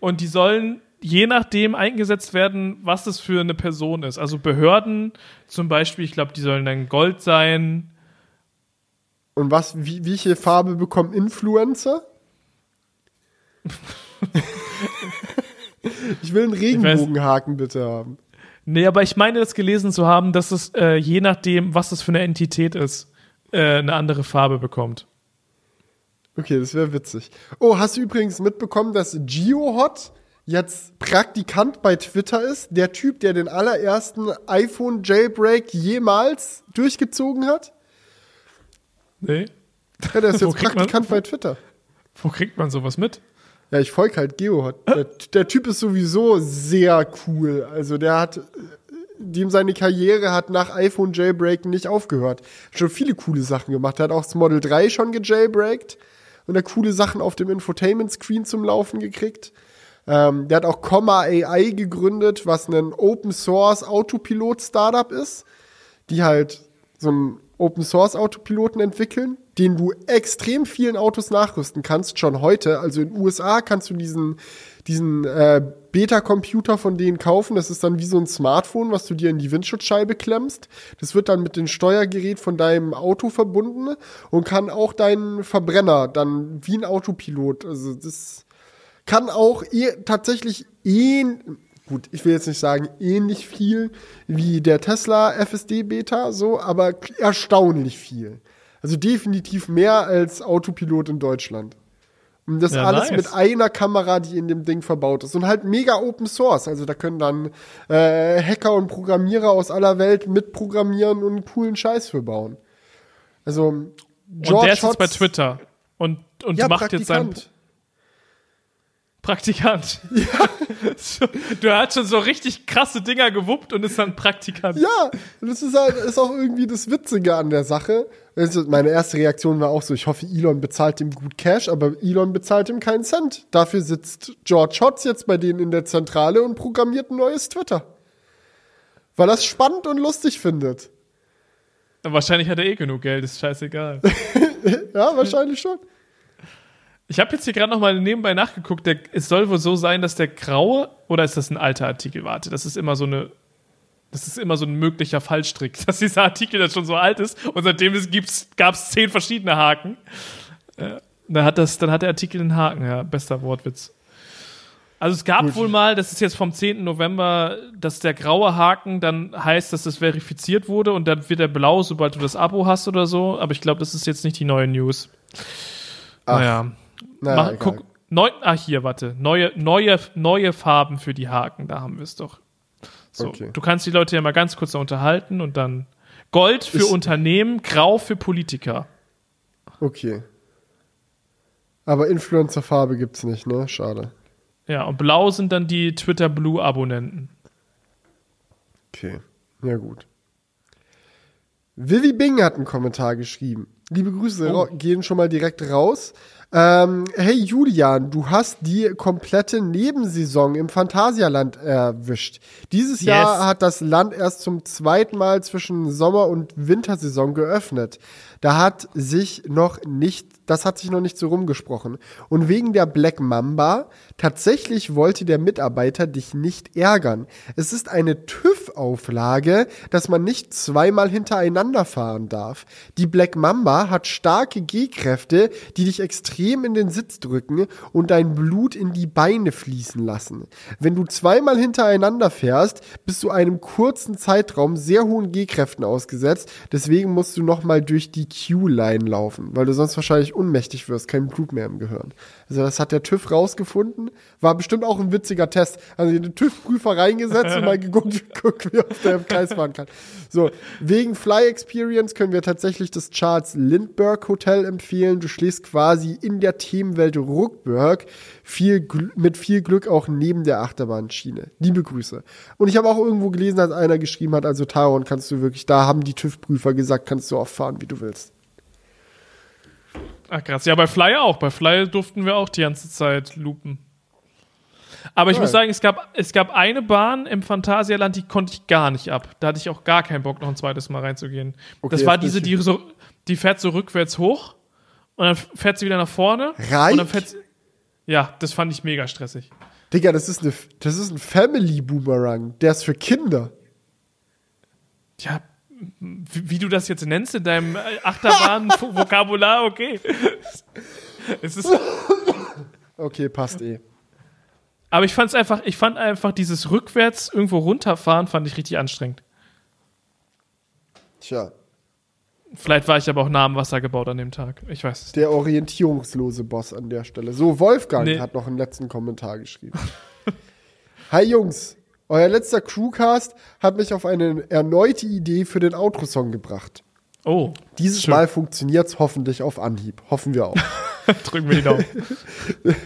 Und die sollen je nachdem eingesetzt werden, was es für eine Person ist. Also Behörden zum Beispiel, ich glaube, die sollen dann Gold sein.
Und was, wie, welche Farbe bekommen Influencer? (laughs) ich will einen Regenbogenhaken bitte haben.
Nee, aber ich meine, das gelesen zu haben, dass es äh, je nachdem, was es für eine Entität ist, äh, eine andere Farbe bekommt.
Okay, das wäre witzig. Oh, hast du übrigens mitbekommen, dass GeoHot jetzt Praktikant bei Twitter ist? Der Typ, der den allerersten iPhone-Jailbreak jemals durchgezogen hat?
Nee.
Ja, der ist (laughs) jetzt
kriegt man-
Praktikant bei Twitter.
Wo kriegt man sowas mit?
Ja, ich folge halt GeoHot. Der, der Typ ist sowieso sehr cool. Also der hat, dem seine Karriere hat nach iPhone Jailbreaken nicht aufgehört. Schon viele coole Sachen gemacht. Er hat auch das Model 3 schon gejailbreakt und er coole Sachen auf dem Infotainment-Screen zum Laufen gekriegt. Ähm, der hat auch Comma AI gegründet, was ein Open Source Autopilot Startup ist, die halt so einen Open Source Autopiloten entwickeln, den du extrem vielen Autos nachrüsten kannst, schon heute. Also in USA kannst du diesen, diesen äh, Beta-Computer von denen kaufen. Das ist dann wie so ein Smartphone, was du dir in die Windschutzscheibe klemmst. Das wird dann mit dem Steuergerät von deinem Auto verbunden und kann auch deinen Verbrenner dann wie ein Autopilot. Also das kann auch eh, tatsächlich ähn, gut, ich will jetzt nicht sagen ähnlich viel wie der Tesla FSD Beta, so, aber erstaunlich viel. Also definitiv mehr als Autopilot in Deutschland. Und das
Ja,
alles
nice.
mit einer Kamera, die in dem Ding verbaut ist. Und halt mega Open Source. Also da können dann äh, Hacker und Programmierer aus aller Welt mitprogrammieren und einen coolen Scheiß für bauen. Also
und der ist jetzt bei
Hotz-
Twitter. Und und
Ja,
macht jetzt seinen
Praktikant.
Ja. (laughs) du hast schon so richtig krasse Dinger gewuppt und ist dann Praktikant.
Ja, das ist halt ist auch irgendwie das Witzige an der Sache. Also meine erste Reaktion war auch so, ich hoffe, Elon bezahlt ihm gut Cash, aber Elon bezahlt ihm keinen Cent. Dafür sitzt George Hotz jetzt bei denen in der Zentrale und programmiert ein neues Twitter. Weil er es spannend und lustig findet.
Wahrscheinlich hat er eh genug Geld, ist scheißegal. (laughs)
Ja, wahrscheinlich schon.
Ich habe jetzt hier gerade noch mal nebenbei nachgeguckt. Der, es soll wohl so sein, dass der graue oder ist das ein alter Artikel? Warte, das ist immer so eine, das ist immer so ein möglicher Fallstrick, (laughs) dass dieser Artikel dann schon so alt ist und seitdem gab es zehn verschiedene Haken. Äh, dann hat das, dann hat der Artikel einen Haken. Ja, bester Wortwitz. Also es gab
Gut.
wohl mal, das ist jetzt vom 10. November, dass der graue Haken dann heißt, dass das verifiziert wurde und dann wird er blau, sobald du das Abo hast oder so. Aber ich glaube, das ist jetzt nicht die neue News.
Ach,
naja.
Naja,
Mach, guck, neu, ah, hier, warte. Neue, neue, neue Farben für die Haken, da haben wir es doch. So,
Okay.
Du kannst die Leute ja mal ganz kurz unterhalten und dann Gold für
Ist-
Unternehmen, Grau für Politiker.
Okay. Aber Influencer-Farbe gibt's nicht, ne? Schade.
Ja, und blau sind dann die Twitter Blue Abonnenten.
Okay, ja gut. Vivi Bing hat einen Kommentar geschrieben. Liebe Grüße
Oh.
gehen schon mal direkt raus. Ähm, hey Julian, du hast die komplette Nebensaison im Phantasialand erwischt. Dieses
Yes.
Jahr hat das Land erst zum zweiten Mal zwischen Sommer- und Wintersaison geöffnet. Da hat sich noch nicht, das hat sich noch nicht so rumgesprochen. Und wegen der Black Mamba, tatsächlich wollte der Mitarbeiter dich nicht ärgern. Es ist eine TÜV-Auflage, dass man nicht zweimal hintereinander fahren darf. Die Black Mamba hat starke G-Kräfte, die dich extrem in den Sitz drücken und dein Blut in die Beine fließen lassen. Wenn du zweimal hintereinander fährst, bist du einem kurzen Zeitraum sehr hohen G-Kräften ausgesetzt. Deswegen musst du nochmal durch die Q-Line laufen, weil du sonst wahrscheinlich ohnmächtig wirst, kein Blut mehr im Gehirn. Also das hat der TÜV rausgefunden. War bestimmt auch ein witziger Test. Also den TÜV-Prüfer reingesetzt und mal (laughs) geguckt, geguckt, wie oft der im Kreis fahren kann. So, wegen Fly Experience können wir tatsächlich das Charles Lindbergh Hotel empfehlen. Du schläfst quasi in der Themenwelt Ruckberg viel, mit viel Glück auch neben der Achterbahnschiene. Liebe Grüße. Und ich habe auch irgendwo gelesen, dass einer geschrieben hat, also Taron kannst du wirklich, da haben die TÜV-Prüfer gesagt, kannst du oft fahren, wie du willst.
Ach krass. Ja, bei Fly auch. Bei Fly durften wir auch die ganze Zeit lupen. Aber ich
Geil.
muss sagen, es gab, es gab eine Bahn im Phantasialand, die konnte ich gar nicht ab. Da hatte ich auch gar keinen Bock, noch ein zweites Mal reinzugehen.
Okay,
das war diese, die so, die fährt so rückwärts hoch und dann fährt sie wieder nach vorne.
Reich?
Und dann fährt sie, ja, das fand ich mega stressig.
Digga, das ist, eine, das ist ein Family-Boomerang. Der ist für Kinder.
Ja, wie, du das jetzt nennst in deinem äh, Achterbahn-Vokabular, (laughs) okay. Es ist,
Okay, passt eh.
aber ich fand's einfach, ich fand einfach dieses rückwärts irgendwo runterfahren, fand ich richtig anstrengend.
Tja,
Vielleicht war ich aber auch nah am Wasser gebaut an dem Tag. Ich weiß es.
der orientierungslose Boss an der Stelle. So, Wolfgang
Nee.
hat noch einen letzten Kommentar geschrieben. (laughs) Hi Jungs, euer letzter Crewcast hat mich auf eine erneute Idee für den Outro-Song gebracht.
Oh,
Dieses
Schön.
Mal funktioniert's hoffentlich auf Anhieb. Hoffen wir auch. (laughs)
drücken wir die Daumen. (laughs)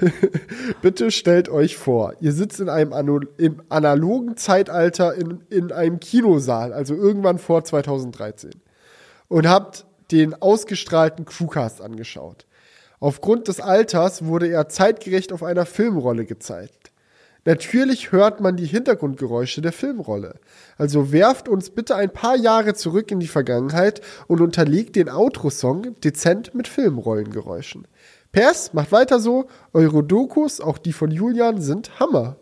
Bitte stellt euch vor, ihr sitzt in einem ano im analogen Zeitalter in, in einem Kinosaal, also irgendwann vor 2013, und habt den ausgestrahlten Crewcast angeschaut. Aufgrund des Alters wurde er zeitgerecht auf einer Filmrolle gezeigt. Natürlich hört man die Hintergrundgeräusche der Filmrolle. Also werft uns bitte ein paar Jahre zurück in die Vergangenheit und unterlegt den Outro-Song dezent mit Filmrollengeräuschen. PS, macht weiter so. Eure Dokus, auch die von Julian, sind Hammer.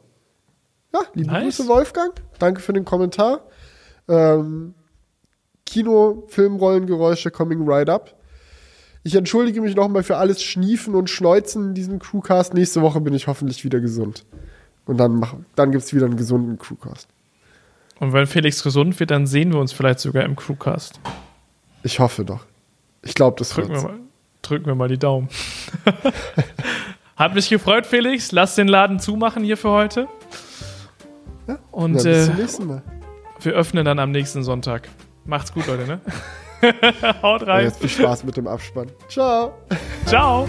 Ja, liebe
Nice.
Grüße, Wolfgang. Danke für den Kommentar. Ähm, Kino, Filmrollengeräusche coming right up. Ich entschuldige mich nochmal für alles Schniefen und Schneuzen in diesem Crewcast. Nächste Woche bin ich hoffentlich wieder gesund. Und dann, mach, dann gibt es wieder einen gesunden Crewcast.
Und wenn Felix gesund wird, dann sehen wir uns vielleicht sogar im Crewcast.
Ich hoffe doch. Ich glaube, das
Drücken wir, mal, drücken wir mal die Daumen. (laughs) Hat mich gefreut, Felix. Lass den Laden zumachen hier für heute.
Ja,
Und
ja, bis
äh,
zum nächsten Mal.
wir öffnen dann am nächsten Sonntag. Macht's gut, Leute, ne? (laughs) Haut rein.
jetzt viel Spaß mit dem Abspann. Ciao.
Ciao.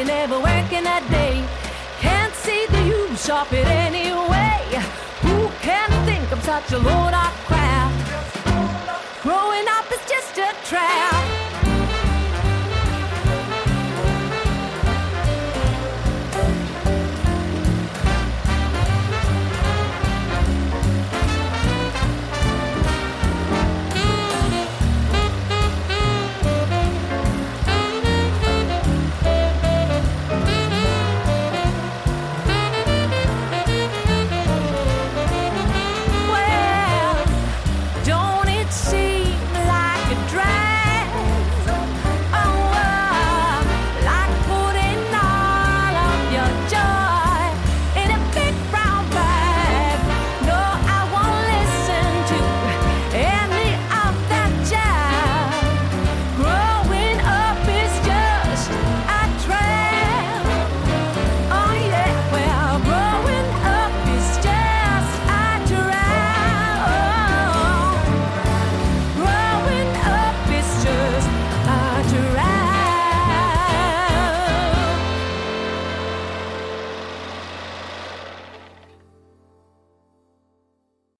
In never working a day. Can't see the use of it anyway. Who can think I'm such a load of crap? Growing up is just a trap.